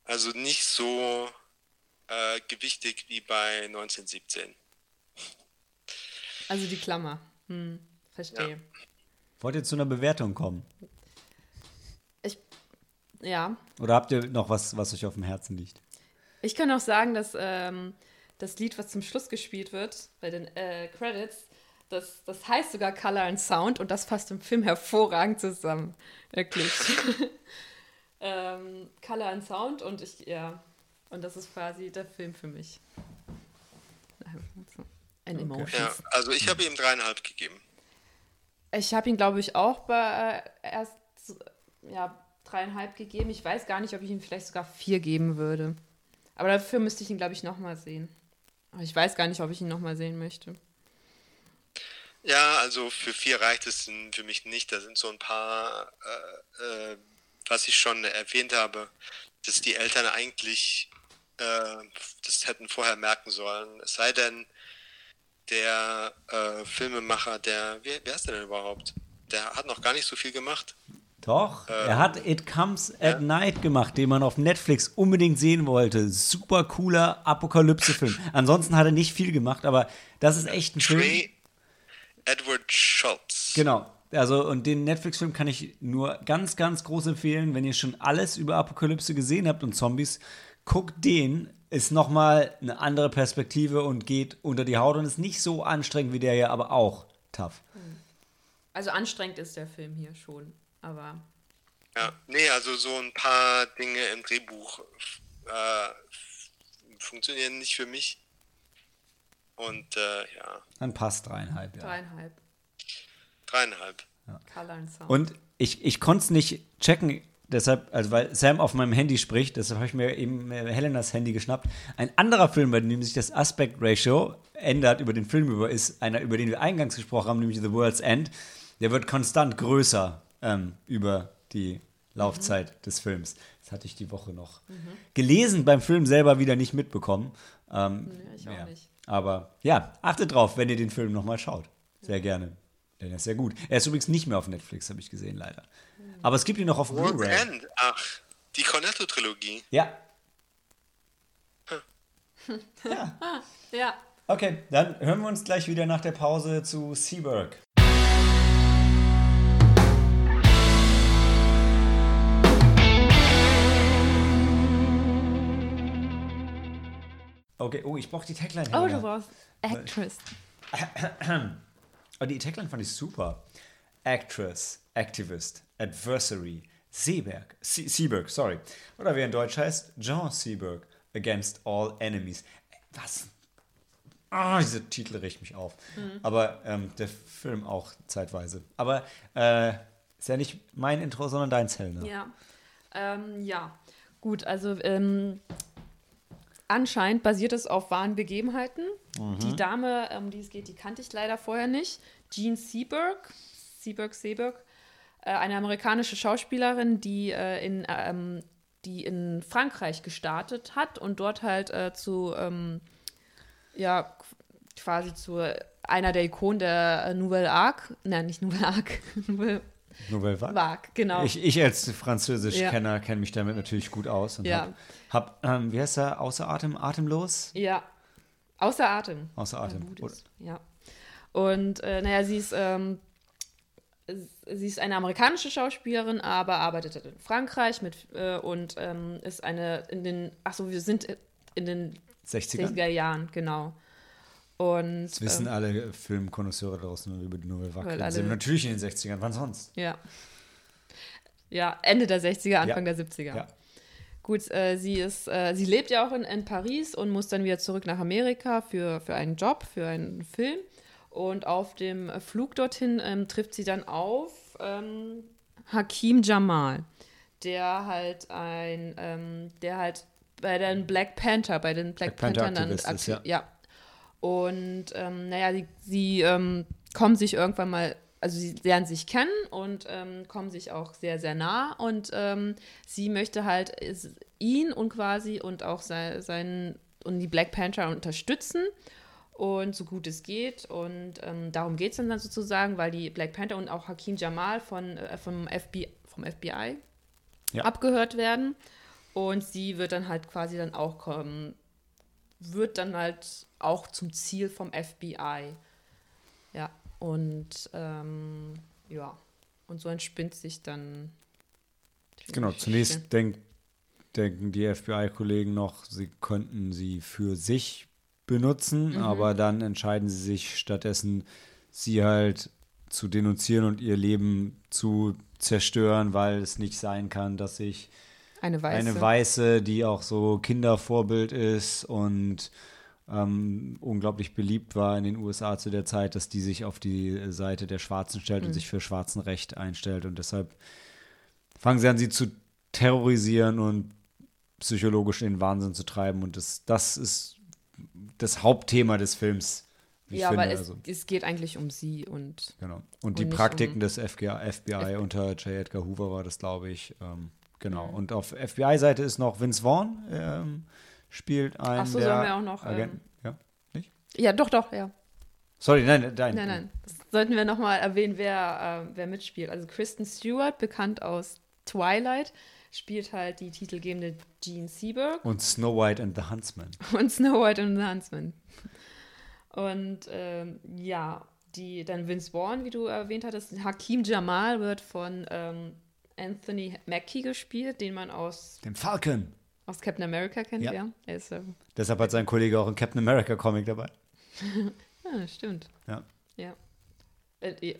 Also nicht so äh, gewichtig wie bei 1917. Also die Klammer. Hm, verstehe. Wollt ihr zu einer Bewertung kommen? Ich, ja, Oder habt ihr noch was, was euch auf dem Herzen liegt? Ich kann auch sagen, dass ähm, das Lied, was zum Schluss gespielt wird, bei den äh, Credits, das, das heißt sogar Color and Sound und das passt im Film hervorragend zusammen. Wirklich. ähm, Color and Sound und ich, ja, und das ist quasi der Film für mich. Ein Okay. Emotions. Ja, also ich habe ihm dreieinhalb gegeben. Ich habe ihn, glaube ich, auch bei äh, erst ja, dreieinhalb gegeben. Ich weiß gar nicht, ob ich ihm vielleicht sogar vier geben würde. Aber dafür müsste ich ihn, glaube ich, nochmal sehen. Ich weiß gar nicht, ob ich ihn nochmal sehen möchte. Ja, also für vier reicht es für mich nicht. Da sind so ein paar, äh, äh, was ich schon erwähnt habe, dass die Eltern eigentlich äh, das hätten vorher merken sollen. Es sei denn, der äh, Filmemacher, der, wie, wer ist der denn überhaupt? Der hat noch gar nicht so viel gemacht. Doch, er hat It Comes at Night gemacht, den man auf Netflix unbedingt sehen wollte. Super cooler Apokalypse-Film. Ansonsten hat er nicht viel gemacht, aber das ist echt ein Film. Trey Edward Schultz. Genau. Also, und den Netflix-Film kann ich nur ganz, ganz groß empfehlen, wenn ihr schon alles über Apokalypse gesehen habt und Zombies. Guckt den, ist nochmal eine andere Perspektive und geht unter die Haut und ist nicht so anstrengend wie der hier, aber auch tough. Also anstrengend ist der Film hier schon. Aber Ja, nee, also so ein paar Dinge im Drehbuch äh, funktionieren nicht für mich. Und äh, ja, Dann passt dreieinhalb, ja. dreieinhalb. dreieinhalb. Color and Sound. Und ich, ich konnte es nicht checken, deshalb, also weil Sam auf meinem Handy spricht, deshalb habe ich mir eben äh, Helenas Handy geschnappt. Ein anderer Film, bei dem sich das Aspect Ratio ändert über den Film über, ist einer, über den wir eingangs gesprochen haben, nämlich The World's End. Der wird konstant größer ähm, über die Laufzeit des Films. Das hatte ich die Woche noch gelesen, beim Film selber wieder nicht mitbekommen. Ähm, Ja, ich auch nicht. Aber ja, achtet drauf, wenn ihr den Film nochmal schaut. Sehr gerne. Denn er ist sehr gut. Er ist übrigens nicht mehr auf Netflix, habe ich gesehen, leider. Aber es gibt ihn noch auf Blu-ray. Ach, die Cornetto-Trilogie. Ja. Ja. Ja. Okay, dann hören wir uns gleich wieder nach der Pause zu Seaberg. Okay, oh, ich brauche die Tagline. Oh, du brauchst Actress. Oh, die Tagline fand ich super. Actress, Activist, Adversary, Seeberg, Sie Seeberg, sorry. Oder wie er in Deutsch heißt, John Seeberg, Against All Enemies. Was? Ah, dieser Titel riecht mich auf. Aber ähm, der Film auch zeitweise. Aber äh, ist ja nicht mein Intro, sondern dein Helena. Ja. Ähm, ja. Gut, also ähm, anscheinend basiert es auf wahren Begebenheiten. Die Dame, um die es geht, die kannte ich leider vorher nicht. Jean Seberg, Seberg, Seberg, äh, eine amerikanische Schauspielerin, die, äh, in, ähm, die in Frankreich gestartet hat und dort halt äh, zu, ähm, ja, quasi zu einer der Ikonen der äh, Nouvelle Arc, nein, nicht Nouvelle Arc, Nouvelle Nouvelle Vague. Vague, genau. Ich, ich als Französisch-Kenner Ja. kenne mich damit natürlich gut aus und Ja. hab, hab ähm, wie heißt er, außer Atem, atemlos? Ja, außer Atem. Außer Atem. Ja. Und äh, naja, sie ist, ähm, sie ist eine amerikanische Schauspielerin, aber arbeitet in Frankreich mit äh, und ähm, ist eine in den, achso, wir sind in den 60er? 60er Jahren, genau. Und Das wissen ähm, alle Filmkonnoisseure draußen über die Nouvelle Vague. Alle- Sind natürlich in den 60ern, wann sonst? ja. Ja, Ende der 60er, Anfang Ja. der 70er. Ja. Gut, äh, sie ist, äh, sie lebt ja auch in, in Paris und muss dann wieder zurück nach Amerika für, für einen Job, für einen Film. Und auf dem Flug dorthin ähm, trifft sie dann auf ähm, Hakim Jamal, der halt ein, ähm, der halt bei den Black Panther, bei den Black, Black Panther Panthern dann ist, aktiv, ja. Und ähm, naja, sie, sie ähm, kommen sich irgendwann mal, also sie lernen sich kennen und ähm, kommen sich auch sehr, sehr nah. Und ähm, sie möchte halt ihn und quasi und auch sei, seinen und die Black Panther unterstützen. Und so gut es geht. Und ähm, darum geht es dann, dann sozusagen, weil die Black Panther und auch Hakim Jamal von, äh, vom, FBI, vom FBI Ja. abgehört werden. Und sie wird dann halt quasi dann auch kommen, wird dann halt auch zum Ziel vom FBI. Ja, und ähm, ja, und so entspinnt sich dann. die Genau, zunächst denk, denken die FBI-Kollegen noch, sie könnten sie für sich benutzen, Mhm. aber dann entscheiden sie sich stattdessen, sie halt zu denunzieren und ihr Leben zu zerstören, weil es nicht sein kann, dass sich Eine weiße. eine Weiße, die auch so Kindervorbild ist und ähm, unglaublich beliebt war in den USA zu der Zeit, dass die sich auf die Seite der Schwarzen stellt und sich für Schwarzenrecht einstellt. Und deshalb fangen sie an, sie zu terrorisieren und psychologisch in den Wahnsinn zu treiben. Und das, das ist das Hauptthema des Films. ja, finde. weil es, also, es geht eigentlich um sie und genau. Und die und nicht Praktiken um- des FBI, FBI unter J. Edgar Hoover war das, glaube ich. Ähm, genau. Und auf FBI-Seite ist noch Vince Vaughn, ähm, spielt ein Ach so, der sollen wir auch noch, ähm, ja, nicht? ja, doch, doch, ja. Sorry, nein, nein. Nein, nein. Das sollten wir nochmal erwähnen, wer, äh, wer mitspielt. Also Kristen Stewart, bekannt aus Twilight, spielt halt die titelgebende Jean Seberg Und Snow White and the Huntsman. und Snow White und the Huntsman. Und ähm, ja, die, dann Vince Vaughn, wie du erwähnt hattest, Hakim Jamal wird von ähm, Anthony Mackie gespielt, den man aus, Dem Falcon. aus Captain America kennt, Ja. ja. Ist, ähm, Deshalb hat sein Kollege auch einen Captain America Comic dabei. ja, stimmt. Ja. Ja. Äh,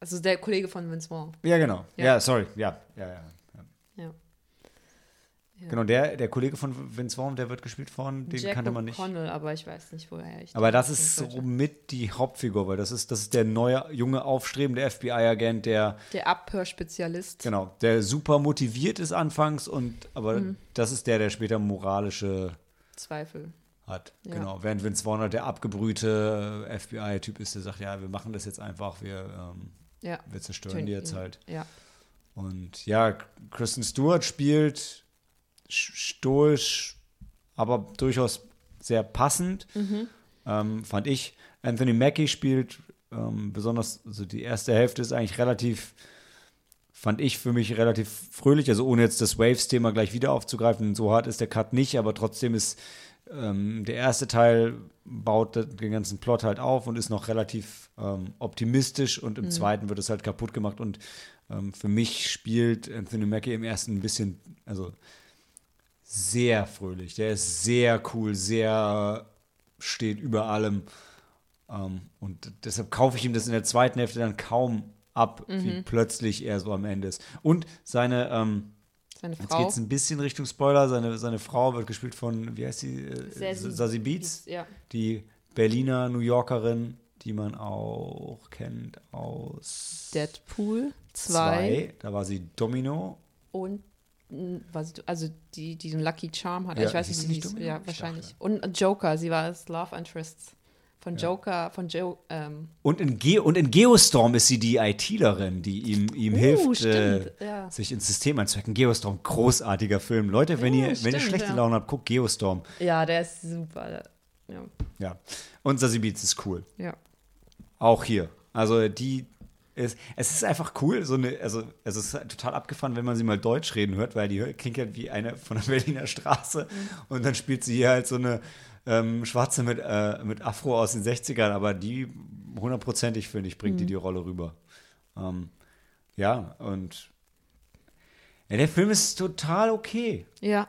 also der Kollege von Vince Vaughn. Ja, genau. Ja, Ja. sorry. Ja, ja, ja. ja. Ja. Ja. Genau, der, der Kollege von Vince Vaughn, der wird gespielt von, den Jack kannte man nicht. O'Connell, aber ich weiß nicht, woher ich Aber das ist sollte. somit die Hauptfigur, weil das ist, das ist der neue, junge, aufstrebende FBI-Agent, der, Der Abhörspezialist. genau, der super motiviert ist anfangs und, aber Mhm. das ist der, der später moralische Zweifel. hat. Ja. Genau. Während Vince Vaughn halt der abgebrühte FBI-Typ ist, der sagt, ja, wir machen das jetzt einfach, wir, ähm, Ja. wir zerstören die jetzt halt. Ja. Und ja, Kristen Stewart spielt stoisch, aber durchaus sehr passend, Mhm. ähm, fand ich. Anthony Mackie spielt ähm, besonders, also die erste Hälfte ist eigentlich relativ, fand ich für mich relativ fröhlich, also ohne jetzt das Waves-Thema gleich wieder aufzugreifen. So hart ist der Cut nicht, aber trotzdem ist ähm, der erste Teil baut den ganzen Plot halt auf und ist noch relativ ähm, optimistisch und im mhm. zweiten wird es halt kaputt gemacht und ähm, für mich spielt Anthony Mackie im ersten ein bisschen, also sehr fröhlich. Der ist sehr cool, sehr steht über allem. Ähm, und deshalb kaufe ich ihm das in der zweiten Hälfte dann kaum ab, mhm. wie plötzlich er so am Ende ist. Und seine, ähm, seine Frau. Jetzt geht es ein bisschen Richtung Spoiler. Seine, seine Frau wird gespielt von, wie heißt sie? Äh, Sassy Beats. Ja. Die Berliner New Yorkerin, die man auch kennt aus Deadpool 2. Da war sie Domino. Und also die, die einen Lucky Charm hat. Ja, ich weiß nicht, wie sie Ja, wahrscheinlich. Und Joker, sie war das Love Interest von Joker, von Joe. Ähm. Und, in Ge und in Geostorm ist sie die ITlerin, die ihm, ihm uh, hilft, äh, ja. sich ins System einzuhacken. Geostorm, großartiger Film. Leute, wenn, uh, ihr, stimmt, wenn ihr schlechte ja. Laune habt, guckt Geostorm. Ja, der ist super. Ja. ja. Und Sassy Beats ist cool. Ja. Auch hier. Also die ist, es ist einfach cool, so eine, also es ist total abgefahren, wenn man sie mal Deutsch reden hört, weil die klingt halt wie eine von der Berliner Straße mhm. und dann spielt sie hier halt so eine ähm, Schwarze mit, äh, mit Afro aus den 60ern, aber die hundertprozentig, finde ich, bringt mhm. die die Rolle rüber. Ähm, ja, und ja, der Film ist total okay. Ja,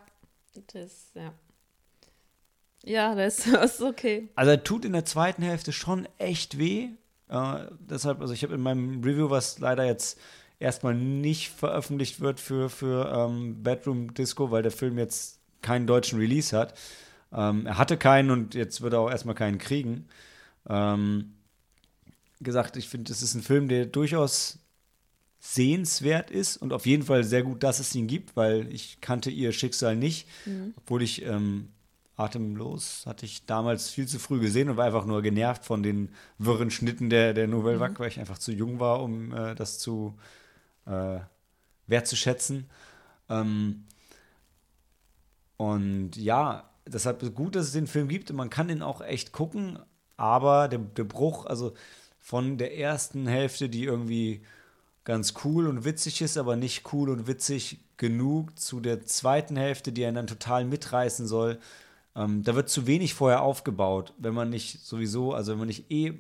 das, ja. Ja, das ist okay. Also er tut in der zweiten Hälfte schon echt weh. Äh, deshalb, also ich habe in meinem Review, was leider jetzt erstmal nicht veröffentlicht wird für, für ähm, Bedroom Disco, weil der Film jetzt keinen deutschen Release hat, ähm, er hatte keinen und jetzt wird er auch erstmal keinen kriegen. Ähm, gesagt, ich finde, es ist ein Film, der durchaus sehenswert ist und auf jeden Fall sehr gut, dass es ihn gibt, weil ich kannte ihr Schicksal nicht, mhm. obwohl ich ähm, atemlos hatte ich damals viel zu früh gesehen und war einfach nur genervt von den wirren Schnitten der, der Nouvelle Vague, mhm. weil ich einfach zu jung war, um äh, das zu äh, wertzuschätzen. Ähm, und ja, deshalb ist gut, dass es den Film gibt und man kann ihn auch echt gucken, aber der, der Bruch, also von der ersten Hälfte, die irgendwie ganz cool und witzig ist, aber nicht cool und witzig genug, zu der zweiten Hälfte, die einen dann total mitreißen soll. Ähm, da wird zu wenig vorher aufgebaut, wenn man nicht sowieso, also wenn man nicht eh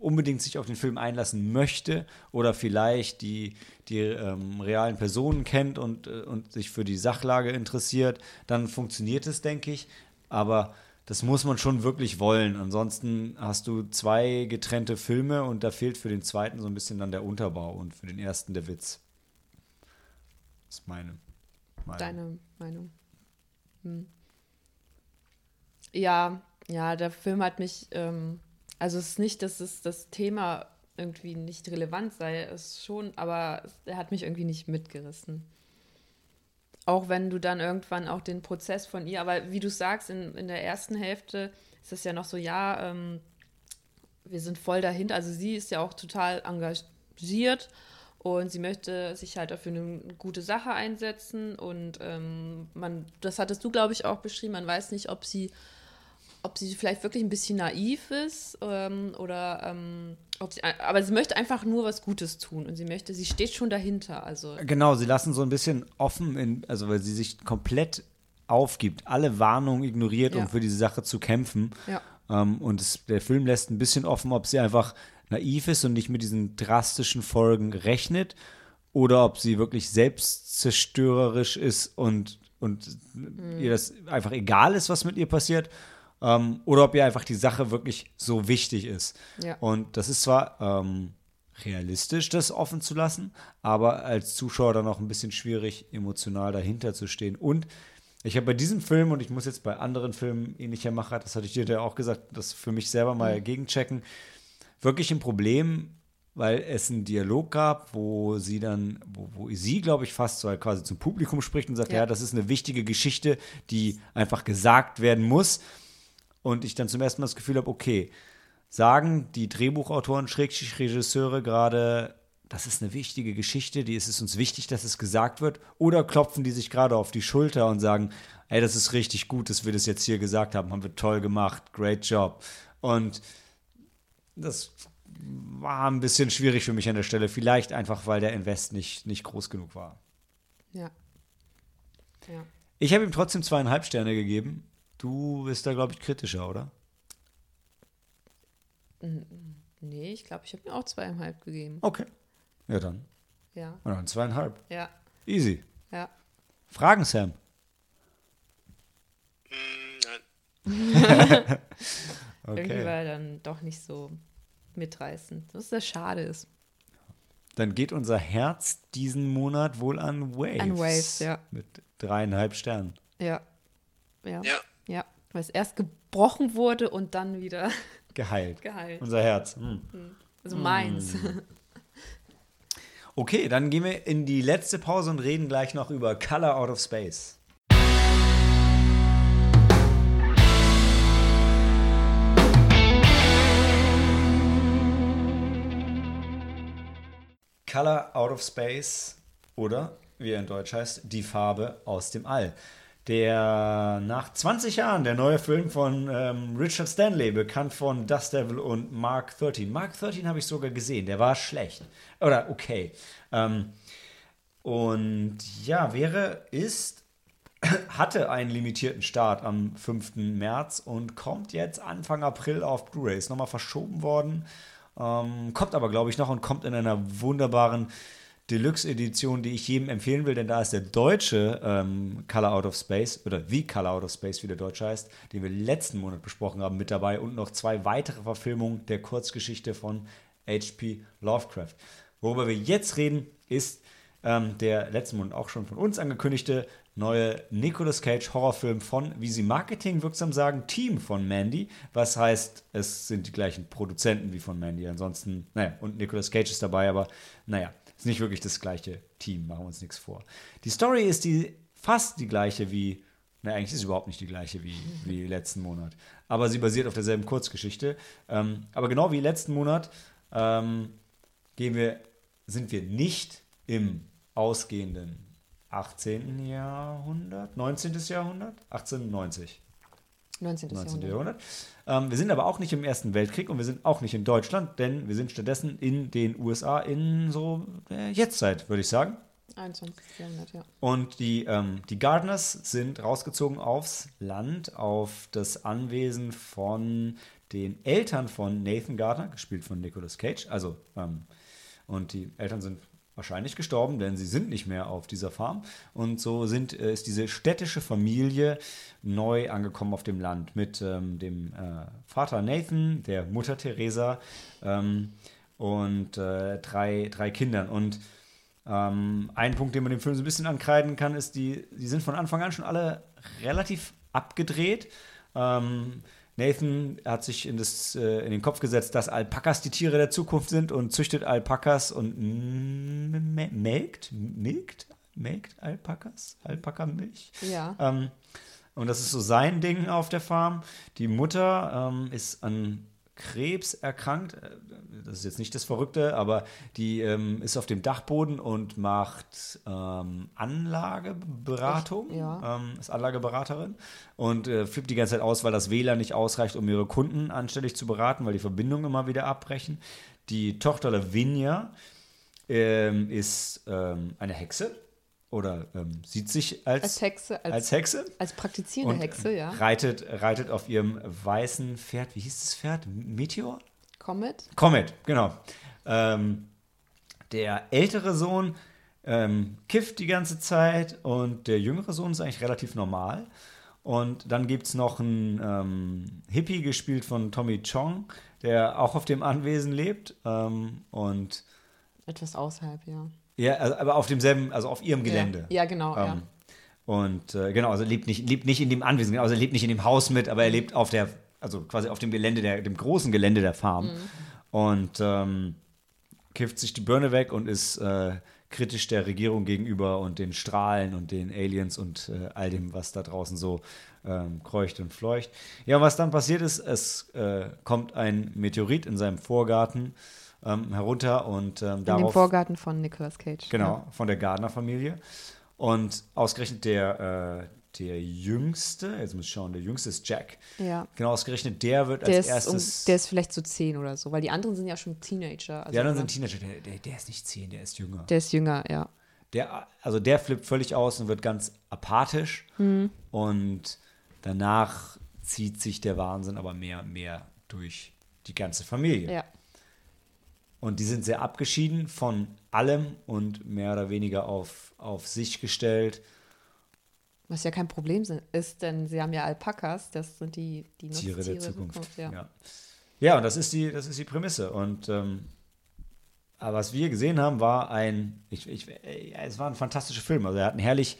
unbedingt sich auf den Film einlassen möchte oder vielleicht die, die ähm, realen Personen kennt und, äh, und sich für die Sachlage interessiert, dann funktioniert es, denke ich. Aber das muss man schon wirklich wollen. Ansonsten hast du zwei getrennte Filme und da fehlt für den zweiten so ein bisschen dann der Unterbau und für den ersten der Witz. Das ist meine Meinung. Deine Meinung. Hm. Ja, ja, der Film hat mich. Ähm also es ist nicht, dass es das Thema irgendwie nicht relevant sei, es schon, aber er hat mich irgendwie nicht mitgerissen. Auch wenn du dann irgendwann auch den Prozess von ihr, aber wie du sagst, in, in der ersten Hälfte ist es ja noch so, ja, ähm, wir sind voll dahinter. Also sie ist ja auch total engagiert und sie möchte sich halt dafür eine gute Sache einsetzen und ähm, man, das hattest du, glaube ich, auch beschrieben, man weiß nicht, ob sie ob sie vielleicht wirklich ein bisschen naiv ist ähm, oder ähm, ob sie, aber sie möchte einfach nur was Gutes tun und sie möchte, sie steht schon dahinter. Also genau, sie lassen so ein bisschen offen, in, also weil sie sich komplett aufgibt, alle Warnungen ignoriert, ja. um für diese Sache zu kämpfen. Ja. Ähm, und es, der Film lässt ein bisschen offen, ob sie einfach naiv ist und nicht mit diesen drastischen Folgen rechnet oder ob sie wirklich selbstzerstörerisch ist und, und mhm. ihr das einfach egal ist, was mit ihr passiert ähm, oder ob ihr einfach die Sache wirklich so wichtig ist. Ja. Und das ist zwar ähm, realistisch, das offen zu lassen, aber als Zuschauer dann auch ein bisschen schwierig, emotional dahinter zu stehen. Und ich habe bei diesem Film, und ich muss jetzt bei anderen Filmen ähnlicher Macher, das hatte ich dir ja auch gesagt, das für mich selber mal mhm. gegenchecken, wirklich ein Problem, weil es einen Dialog gab, wo sie dann, wo, wo sie, glaube ich, fast so halt quasi zum Publikum spricht und sagt, ja. ja, das ist eine wichtige Geschichte, die einfach gesagt werden muss. Und ich dann zum ersten Mal das Gefühl habe, okay, sagen die Drehbuchautoren, Schrägstrich Regisseure gerade, das ist eine wichtige Geschichte, die ist es uns wichtig, dass es gesagt wird, oder klopfen die sich gerade auf die Schulter und sagen, ey, das ist richtig gut, dass wir das jetzt hier gesagt haben, haben wir toll gemacht, great job. Und das war ein bisschen schwierig für mich an der Stelle, vielleicht einfach, weil der Invest nicht, nicht groß genug war. Ja. Ja. Ich habe ihm trotzdem zweieinhalb Sterne gegeben Du bist da, glaube ich, kritischer, oder? Nee, ich glaube, ich habe mir auch zweieinhalb gegeben. Okay. Ja, dann. Ja, Und dann zweieinhalb. ja, Easy. ja. Fragen, Sam. Nein. Irgendwie Okay. war er dann doch nicht so mitreißend. Was sehr schade ist. Dann geht unser Herz diesen Monat wohl an Waves. An Waves, ja. Mit dreieinhalb Sternen. Ja. Ja. Ja. Ja. Weil es erst gebrochen wurde und dann wieder Geheilt. geheilt. Unser Herz. Hm. Also meins. Okay, dann gehen wir in die letzte Pause und reden gleich noch über Color Out of Space. Color Out of Space oder, wie er in Deutsch heißt, die Farbe aus dem All. Der nach 20 Jahren der neue Film von ähm, Richard Stanley, bekannt von Dust Devil und Mark 13. Mark 13 habe ich sogar gesehen, der war schlecht. Oder okay. Ähm, und ja, wäre, ist, hatte einen limitierten Start am 5. März und kommt jetzt Anfang April auf Blu-ray. Ist nochmal verschoben worden. Ähm, kommt aber, glaube ich, noch und kommt in einer wunderbaren Deluxe-Edition, die ich jedem empfehlen will, denn da ist der deutsche ähm, Color Out of Space oder The Color Out of Space, wie der Deutsche heißt, den wir letzten Monat besprochen haben, mit dabei und noch zwei weitere Verfilmungen der Kurzgeschichte von H.P. Lovecraft. Worüber wir jetzt reden, ist ähm, der letzten Monat auch schon von uns angekündigte neue Nicolas Cage Horrorfilm von, wie sie marketingwirksam sagen, Team von Mandy. Was heißt, es sind die gleichen Produzenten wie von Mandy. Ansonsten, naja, und Nicolas Cage ist dabei, aber naja, ist nicht wirklich das gleiche Team, machen wir uns nichts vor. Die Story ist die fast die gleiche wie, na eigentlich ist es überhaupt nicht die gleiche wie, wie letzten Monat, aber sie basiert auf derselben Kurzgeschichte. Ähm, aber genau wie letzten Monat ähm, gehen wir, sind wir nicht im ausgehenden 18. Jahrhundert, 19. Jahrhundert, 1890. 19. 19. Jahrhundert. Ähm, wir sind aber auch nicht im Ersten Weltkrieg und wir sind auch nicht in Deutschland, denn wir sind stattdessen in den USA in so äh, Jetztzeit, würde ich sagen. 21. Jahrhundert, ja. Und die, ähm, die Gardeners sind rausgezogen aufs Land, auf das Anwesen von den Eltern von Nathan Gardner, gespielt von Nicolas Cage. Also, ähm, und die Eltern sind wahrscheinlich gestorben, denn sie sind nicht mehr auf dieser Farm. Und so sind, äh, ist diese städtische Familie neu angekommen auf dem Land mit ähm, dem äh, Vater Nathan, der Mutter Teresa ähm, und äh, drei, drei Kindern. Und ähm, ein Punkt, den man dem Film so ein bisschen ankreiden kann, ist, die, die sind von Anfang an schon alle relativ abgedreht. Ähm, Nathan hat sich in, das, äh, in den Kopf gesetzt, dass Alpakas die Tiere der Zukunft sind und züchtet Alpakas und me- melkt, milkt, melkt Alpakas, Alpakamilch. Ja. Ähm, und das ist so sein Ding auf der Farm. Die Mutter ähm, ist an Krebs erkrankt. Das ist jetzt nicht das Verrückte, aber die ähm, ist auf dem Dachboden und macht ähm, Anlageberatung. Echt? Ja. Ähm, ist Anlageberaterin und äh, flippt die ganze Zeit aus, weil das WLAN nicht ausreicht, um ihre Kunden anständig zu beraten, weil die Verbindungen immer wieder abbrechen. Die Tochter Lavinia ähm, ist ähm, eine Hexe oder ähm, sieht sich als, Als Hexe, als, als Hexe als praktizierende Hexe, ja. reitet, reitet auf ihrem weißen Pferd. Wie hieß das Pferd? Meteor? Comet. Comet, genau. Ähm, der ältere Sohn ähm, kifft die ganze Zeit und der jüngere Sohn ist eigentlich relativ normal. Und dann gibt es noch einen ähm, Hippie, gespielt von Tommy Chong, der auch auf dem Anwesen lebt. Ähm, und Etwas außerhalb, ja. Ja, also, aber auf demselben, also auf ihrem Gelände. Ja, ja genau, ja. Ähm, Und äh, genau, also lebt nicht, lebt nicht in dem Anwesen, also er lebt nicht in dem Haus mit, aber er lebt auf der, also quasi auf dem Gelände, der, dem großen Gelände der Farm. Mhm. Und ähm, kifft sich die Birne weg und ist äh, kritisch der Regierung gegenüber und den Strahlen und den Aliens und äh, all dem, was da draußen so ähm, kreucht und fleucht. Ja, und was dann passiert ist, es äh, kommt ein Meteorit in seinem Vorgarten ähm, herunter und ähm, In dem darauf Vorgarten von Nicolas Cage. Genau, von der Gardner-Familie. Und ausgerechnet der, äh, der Jüngste, jetzt muss ich schauen, der Jüngste ist Jack. Ja. ja. Genau, ausgerechnet der wird Der als ist, um, erstes. der ist vielleicht so zehn oder so, weil die anderen sind ja schon Teenager. Also die anderen oder? sind Teenager, der, der, der ist nicht zehn, der ist jünger. Der ist jünger, ja. Der, also der flippt völlig aus und wird ganz apathisch Hm. und danach zieht sich der Wahnsinn aber mehr und mehr durch die ganze Familie. Ja. Und die sind sehr abgeschieden von allem und mehr oder weniger auf, auf sich gestellt. Was ja kein Problem ist, denn sie haben ja Alpakas, das sind die, die Tiere der Zukunft. Zukunft ja. ja. Ja. und das ist die, das ist die Prämisse. Und ähm, aber was wir gesehen haben, war ein, ich, ich, es war ein fantastischer Film. Also er hat einen herrlich,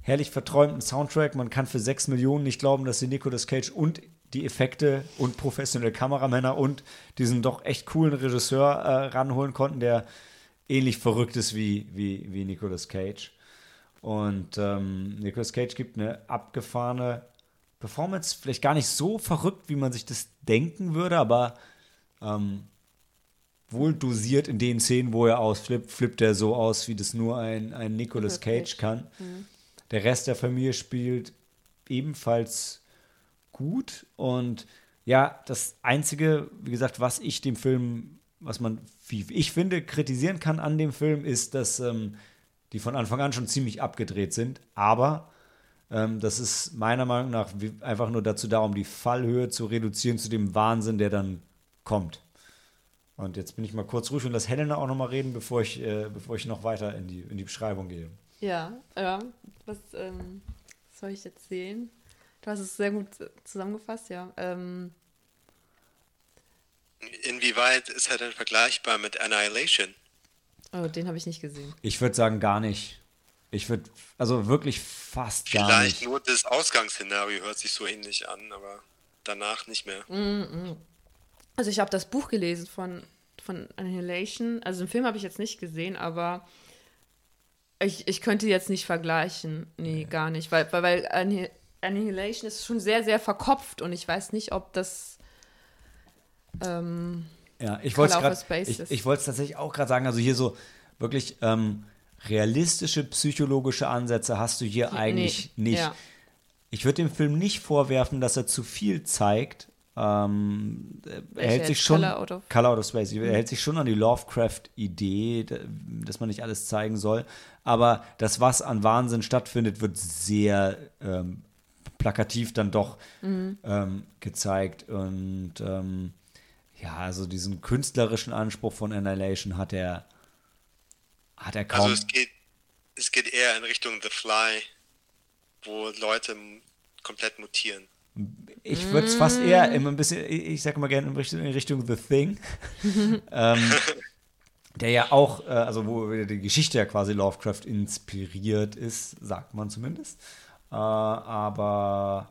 herrlich verträumten Soundtrack. Man kann für sechs Millionen nicht glauben, dass sie Nicolas Cage und die Effekte und professionelle Kameramänner und diesen doch echt coolen Regisseur äh, ranholen konnten, der ähnlich verrückt ist wie, wie, wie Nicolas Cage. Und ähm, Nicolas Cage gibt eine abgefahrene Performance, vielleicht gar nicht so verrückt, wie man sich das denken würde, aber ähm, wohl dosiert in den Szenen, wo er ausflippt, flippt er so aus, wie das nur ein, ein Nicolas Cage kann. Mhm. Der Rest der Familie spielt ebenfalls gut und ja, das Einzige, wie gesagt, was ich dem Film, was man, wie ich finde, kritisieren kann an dem Film, ist, dass ähm, die von Anfang an schon ziemlich abgedreht sind. Aber ähm, das ist meiner Meinung nach einfach nur dazu da, um die Fallhöhe zu reduzieren zu dem Wahnsinn, der dann kommt. Und jetzt bin ich mal kurz ruhig und lasse Helena auch noch mal reden, bevor ich, äh, bevor ich noch weiter in die, in die Beschreibung gehe. Ja, ja. Was ähm, soll ich jetzt sehen? Du hast es sehr gut zusammengefasst, ja. Ähm, Inwieweit ist er denn vergleichbar mit Annihilation? Oh, den habe ich nicht gesehen. Ich würde sagen, gar nicht. Ich würde, also wirklich fast Vielleicht gar nicht. Vielleicht nur das Ausgangsszenario hört sich so ähnlich an, aber danach nicht mehr. Mm -mm. Also ich habe das Buch gelesen von, von Annihilation. Also den Film habe ich jetzt nicht gesehen, aber ich, ich könnte jetzt nicht vergleichen. Nee, okay. gar nicht. Weil, weil, weil Annihilation ist schon sehr, sehr verkopft und ich weiß nicht, ob das ähm, ja, ich wollte es ich, ich tatsächlich auch gerade sagen, also hier so wirklich ähm, realistische psychologische Ansätze hast du hier eigentlich nee, nicht. Ja. Ich würde dem Film nicht vorwerfen, dass er zu viel zeigt. Ähm, er hält sich schon Color out of, Color out of Space. Er hält sich schon an die Lovecraft-Idee, dass man nicht alles zeigen soll. Aber das, was an Wahnsinn stattfindet, wird sehr ähm, plakativ dann doch mhm. ähm, gezeigt. Und ähm, ja, also diesen künstlerischen Anspruch von Annihilation hat er, hat er kaum. Also es geht, es geht eher in Richtung The Fly, wo Leute komplett mutieren. Ich würde es fast eher immer ein bisschen, ich sage mal gerne in Richtung, in Richtung The Thing. ähm, der ja auch, äh, also wo die Geschichte ja quasi Lovecraft inspiriert ist, sagt man zumindest. Äh, aber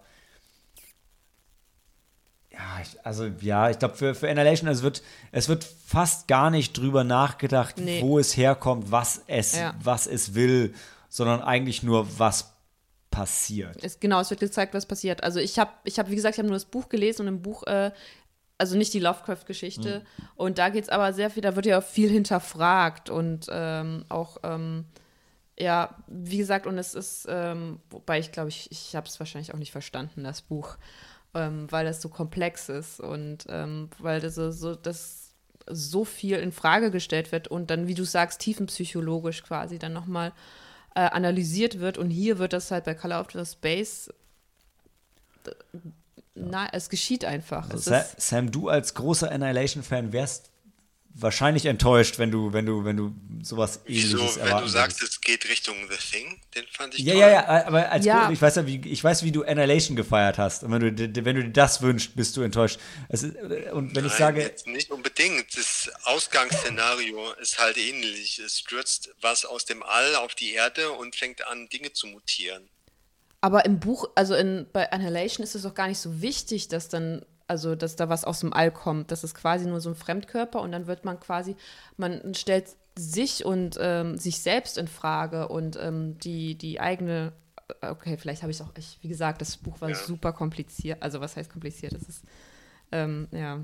ja, ich, also ja, ich glaube für, für Annihilation, es wird, es wird fast gar nicht drüber nachgedacht, nee. wo es herkommt, was es, ja. was es will, sondern eigentlich nur, was passiert. Es, genau, es wird gezeigt, was passiert. Also ich habe, ich hab, wie gesagt, ich habe nur das Buch gelesen und im Buch, äh, also nicht die Lovecraft-Geschichte. Mhm. Und da geht es aber sehr viel, da wird ja viel hinterfragt und ähm, auch ähm, ja, wie gesagt, und es ist, ähm, wobei ich glaube, ich, ich habe es wahrscheinlich auch nicht verstanden, das Buch, ähm, weil es so komplex ist und ähm, weil das so, so, das so viel in Frage gestellt wird und dann, wie du sagst, tiefenpsychologisch quasi dann nochmal äh, analysiert wird. Und hier wird das halt bei Color of the Space na, es geschieht einfach. Es Sam, du als großer Annihilation-Fan wärst wahrscheinlich enttäuscht, wenn du, wenn du, wenn du sowas ähnliches Wieso, wenn du sagst, es geht Richtung The Thing, den fand ich ja, toll. Ja, ja, aber als ja. ich weiß ja, wie, ich weiß, wie du Annihilation gefeiert hast. Und wenn du, wenn du dir das wünschst, bist du enttäuscht. Ist, und wenn Nein, ich sage. Jetzt nicht unbedingt. Das Ausgangsszenario ist halt ähnlich. Es stürzt was aus dem All auf die Erde und fängt an, Dinge zu mutieren. Aber im Buch, also in, bei Annihilation ist es auch gar nicht so wichtig, dass dann also dass da was aus dem All kommt. Das ist quasi nur so ein Fremdkörper und dann wird man quasi, man stellt sich und ähm, sich selbst in Frage und ähm, die, die eigene, äh, okay, vielleicht habe ich auch, ich, wie gesagt, das Buch war ja. super kompliziert. Also was heißt kompliziert? Das ist, ähm, ja.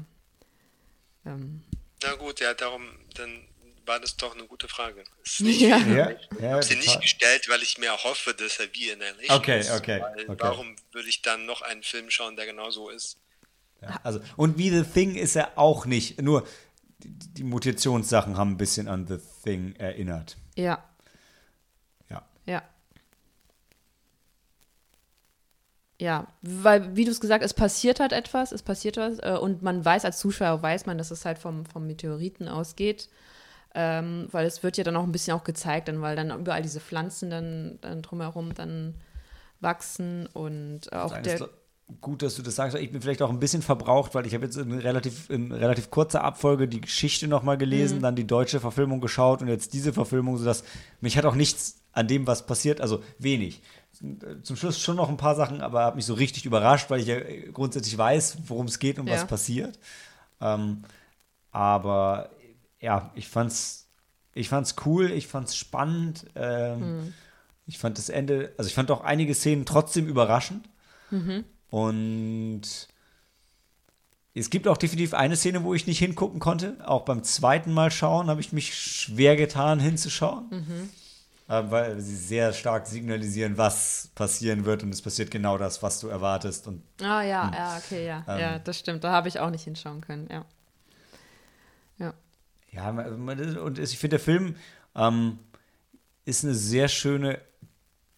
Ähm. Na gut, ja, darum, dann war das doch eine gute Frage. Nicht, ja. ja, ich habe sie nicht gestellt, weil ich mir hoffe, dass er wie in Annihilation okay, ist. Okay, okay. Warum würde ich dann noch einen Film schauen, der genau so ist? Ja, also, und wie The Thing ist er auch nicht. Nur die, die Mutationssachen haben ein bisschen an The Thing erinnert. Ja. Ja. Ja. ja, weil, wie du es gesagt hast, es passiert halt etwas, es passiert was äh, und man weiß, als Zuschauer weiß man, dass es halt vom, vom Meteoriten ausgeht. Ähm, weil es wird ja dann auch ein bisschen auch gezeigt, dann, weil dann überall diese Pflanzen dann, dann drumherum dann wachsen und auch der. Gut, dass du das sagst. Ich bin vielleicht auch ein bisschen verbraucht, weil ich habe jetzt in relativ, in relativ kurzer Abfolge die Geschichte nochmal gelesen, mhm. dann die deutsche Verfilmung geschaut und jetzt diese Verfilmung, sodass mich hat auch nichts an dem, was passiert, also wenig zum Schluss schon noch ein paar Sachen, aber habe mich so richtig überrascht, weil ich ja grundsätzlich weiß, worum es geht und ja. was passiert. Ähm, aber ja, ich fand's, ich fand's cool, ich fand's spannend. Ähm, mhm. Ich fand das Ende, also ich fand auch einige Szenen trotzdem überraschend. Mhm. Und es gibt auch definitiv eine Szene, wo ich nicht hingucken konnte. Auch beim zweiten Mal schauen habe ich mich schwer getan, hinzuschauen. Mhm. Äh, weil sie sehr stark signalisieren, was passieren wird und es passiert genau das, was du erwartest. Und, ah ja, hm. ja, okay, ja. Ähm, ja, das stimmt. Da habe ich auch nicht hinschauen können, ja. Ja. Ja, und ich finde, der Film ähm, ist eine sehr schöne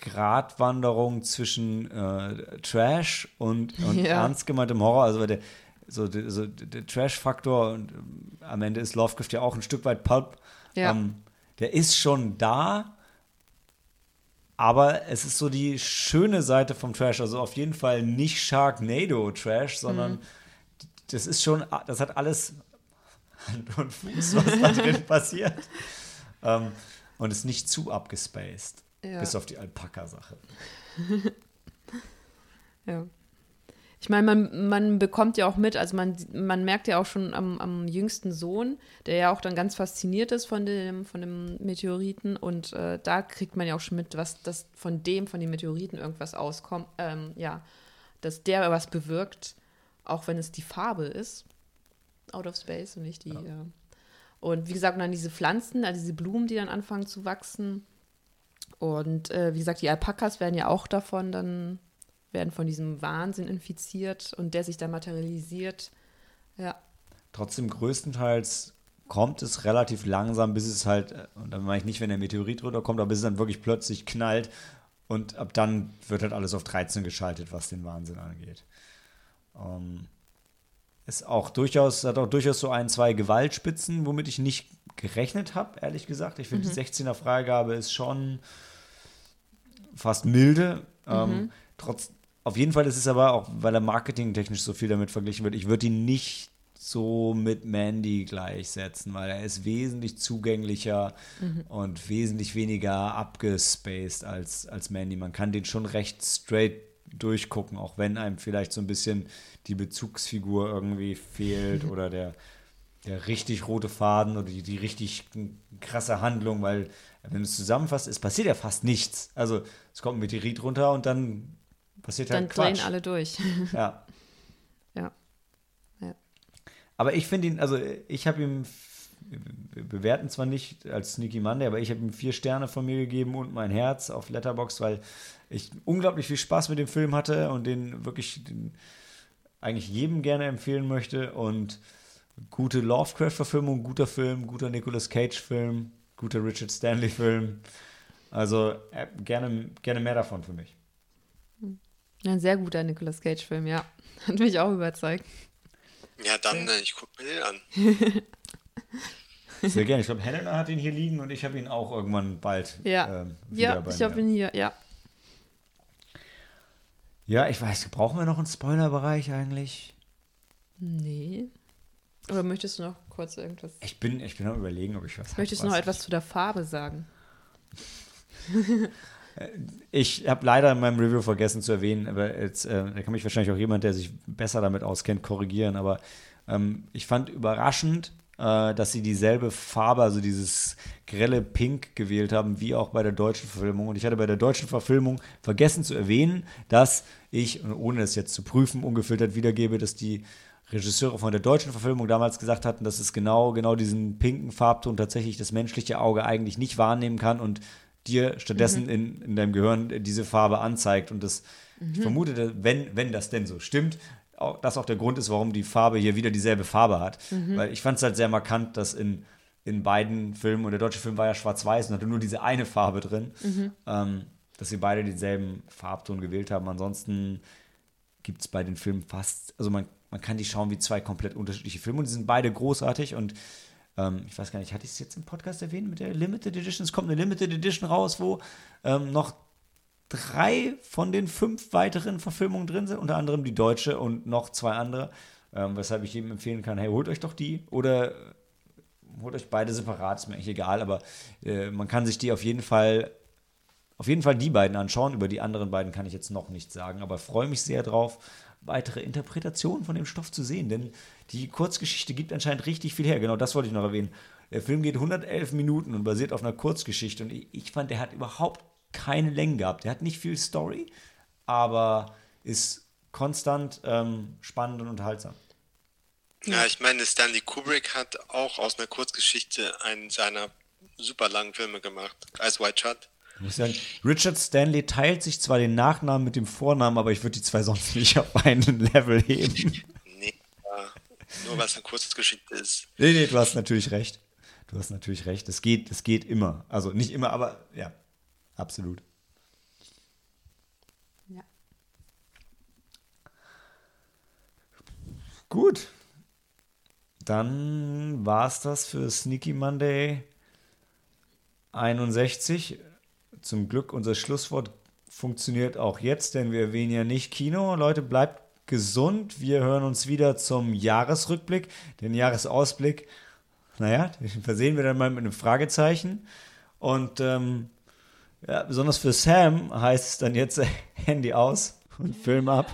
Gratwanderung zwischen äh, Trash und, und ja. ernst gemeintem Horror. Also der, so, der, so der Trash-Faktor und ähm, am Ende ist Lovecraft ja auch ein Stück weit Pulp. Ja. Ähm, der ist schon da, aber es ist so die schöne Seite vom Trash. Also auf jeden Fall nicht Sharknado-Trash, sondern mhm. das ist schon, das hat alles Hand und Fuß, was da drin passiert. Ähm, und ist nicht zu abgespaced. Ja. Bis auf die Alpaka-Sache. ja. Ich meine, man, man bekommt ja auch mit, also man, man merkt ja auch schon am, am jüngsten Sohn, der ja auch dann ganz fasziniert ist von dem, von dem Meteoriten und äh, da kriegt man ja auch schon mit, was das von dem, von den Meteoriten irgendwas auskommt, ähm, ja, dass der was bewirkt, auch wenn es die Farbe ist, out of space und nicht die, ja. äh, und wie gesagt, dann diese Pflanzen, also diese Blumen, die dann anfangen zu wachsen und äh, wie gesagt, die Alpakas werden ja auch davon dann werden von diesem Wahnsinn infiziert und der sich dann materialisiert. Ja. Trotzdem größtenteils kommt es relativ langsam, bis es halt, und dann meine ich nicht, wenn der Meteorit runterkommt, aber bis es dann wirklich plötzlich knallt und ab dann wird halt alles auf 13 geschaltet, was den Wahnsinn angeht. Ähm, ist auch durchaus, hat auch durchaus so ein, zwei Gewaltspitzen, womit ich nicht gerechnet habe, ehrlich gesagt. Ich finde, mhm. die 16er Freigabe ist schon fast milde. Ähm, mhm. Trotz, auf jeden Fall ist es aber auch, weil er marketingtechnisch so viel damit verglichen wird, ich würde ihn nicht so mit Mandy gleichsetzen, weil er ist wesentlich zugänglicher mhm. und wesentlich weniger abgespaced als, als Mandy. Man kann den schon recht straight durchgucken, auch wenn einem vielleicht so ein bisschen die Bezugsfigur irgendwie fehlt oder der, der richtig rote Faden oder die, die richtig krasse Handlung, weil, wenn du es zusammenfasst, es passiert ja fast nichts. Also es kommt ein Meteorit runter und dann Passiert Dann halt Quatsch. drehen alle durch. Ja. ja. ja. Aber ich finde ihn, also ich habe ihm, wir bewerten zwar nicht als Sneaky Monday, aber ich habe ihm vier Sterne von mir gegeben und mein Herz auf Letterbox, weil ich unglaublich viel Spaß mit dem Film hatte und den wirklich den eigentlich jedem gerne empfehlen möchte und gute Lovecraft-Verfilmung, guter Film, guter Nicolas Cage-Film, guter Richard Stanley-Film. Also äh, gerne, gerne mehr davon für mich. Ein sehr guter Nicolas Cage-Film, ja. Hat mich auch überzeugt. Ja, dann, äh, ich gucke mir den an. Sehr gerne. Ich glaube, Helena hat ihn hier liegen und ich habe ihn auch irgendwann bald. Ja, ähm, ja ich habe ihn hier, ja. Ja, ich weiß, brauchen wir noch einen Spoilerbereich eigentlich? Nee. Oder möchtest du noch kurz irgendwas? Ich bin, ich bin am überlegen, ob ich was Möchtest hab, du noch etwas zu der Farbe sagen? Ich habe leider in meinem Review vergessen zu erwähnen, aber jetzt, äh, da kann mich wahrscheinlich auch jemand, der sich besser damit auskennt, korrigieren. Aber ähm, ich fand überraschend, äh, dass sie dieselbe Farbe, also dieses grelle Pink gewählt haben, wie auch bei der deutschen Verfilmung. Und ich hatte bei der deutschen Verfilmung vergessen zu erwähnen, dass ich, ohne es jetzt zu prüfen, ungefiltert wiedergebe, dass die Regisseure von der deutschen Verfilmung damals gesagt hatten, dass es genau, genau diesen pinken Farbton tatsächlich das menschliche Auge eigentlich nicht wahrnehmen kann und dir stattdessen mhm. in, in deinem Gehirn diese Farbe anzeigt. Und das, mhm. ich vermute, wenn, wenn das denn so stimmt, auch, das auch der Grund ist, warum die Farbe hier wieder dieselbe Farbe hat. Mhm. Weil ich fand es halt sehr markant, dass in, in beiden Filmen, und der deutsche Film war ja schwarz-weiß und hatte nur diese eine Farbe drin, mhm. ähm, dass sie beide denselben Farbton gewählt haben. Ansonsten gibt es bei den Filmen fast, also man, man kann die schauen wie zwei komplett unterschiedliche Filme und die sind beide großartig und ähm, ich weiß gar nicht, hatte ich es jetzt im Podcast erwähnt mit der Limited Edition? Es kommt eine Limited Edition raus, wo ähm, noch drei von den fünf weiteren Verfilmungen drin sind, unter anderem die deutsche und noch zwei andere, ähm, weshalb ich jedem empfehlen kann, hey, holt euch doch die oder äh, holt euch beide separat, ist mir eigentlich egal, aber äh, man kann sich die auf jeden Fall auf jeden Fall die beiden anschauen. Über die anderen beiden kann ich jetzt noch nichts sagen, aber freue mich sehr drauf, weitere Interpretationen von dem Stoff zu sehen, denn die Kurzgeschichte gibt anscheinend richtig viel her. Genau das wollte ich noch erwähnen. Der Film geht 111 Minuten und basiert auf einer Kurzgeschichte und ich, ich fand, der hat überhaupt keine Länge gehabt. Der hat nicht viel Story, aber ist konstant ähm, spannend und unterhaltsam. Ja, ich meine, Stanley Kubrick hat auch aus einer Kurzgeschichte einen seiner super langen Filme gemacht. Eyes White Shut. Ich muss sagen, Richard Stanley teilt sich zwar den Nachnamen mit dem Vornamen, aber ich würde die zwei sonst nicht auf einen Level heben. Nee, nur was eine Kurzgeschichte ist. Nee, nee, du hast natürlich recht. Du hast natürlich recht. Es geht, es geht immer. Also nicht immer, aber ja, absolut. Ja. Gut. Dann war es das für Sneaky Monday 61 zum Glück unser Schlusswort funktioniert auch jetzt, denn wir erwähnen ja nicht Kino. Leute, bleibt gesund. Wir hören uns wieder zum Jahresrückblick. Den Jahresausblick, naja, den versehen wir dann mal mit einem Fragezeichen. Und ähm, ja, besonders für Sam heißt es dann jetzt Handy aus und Film ab.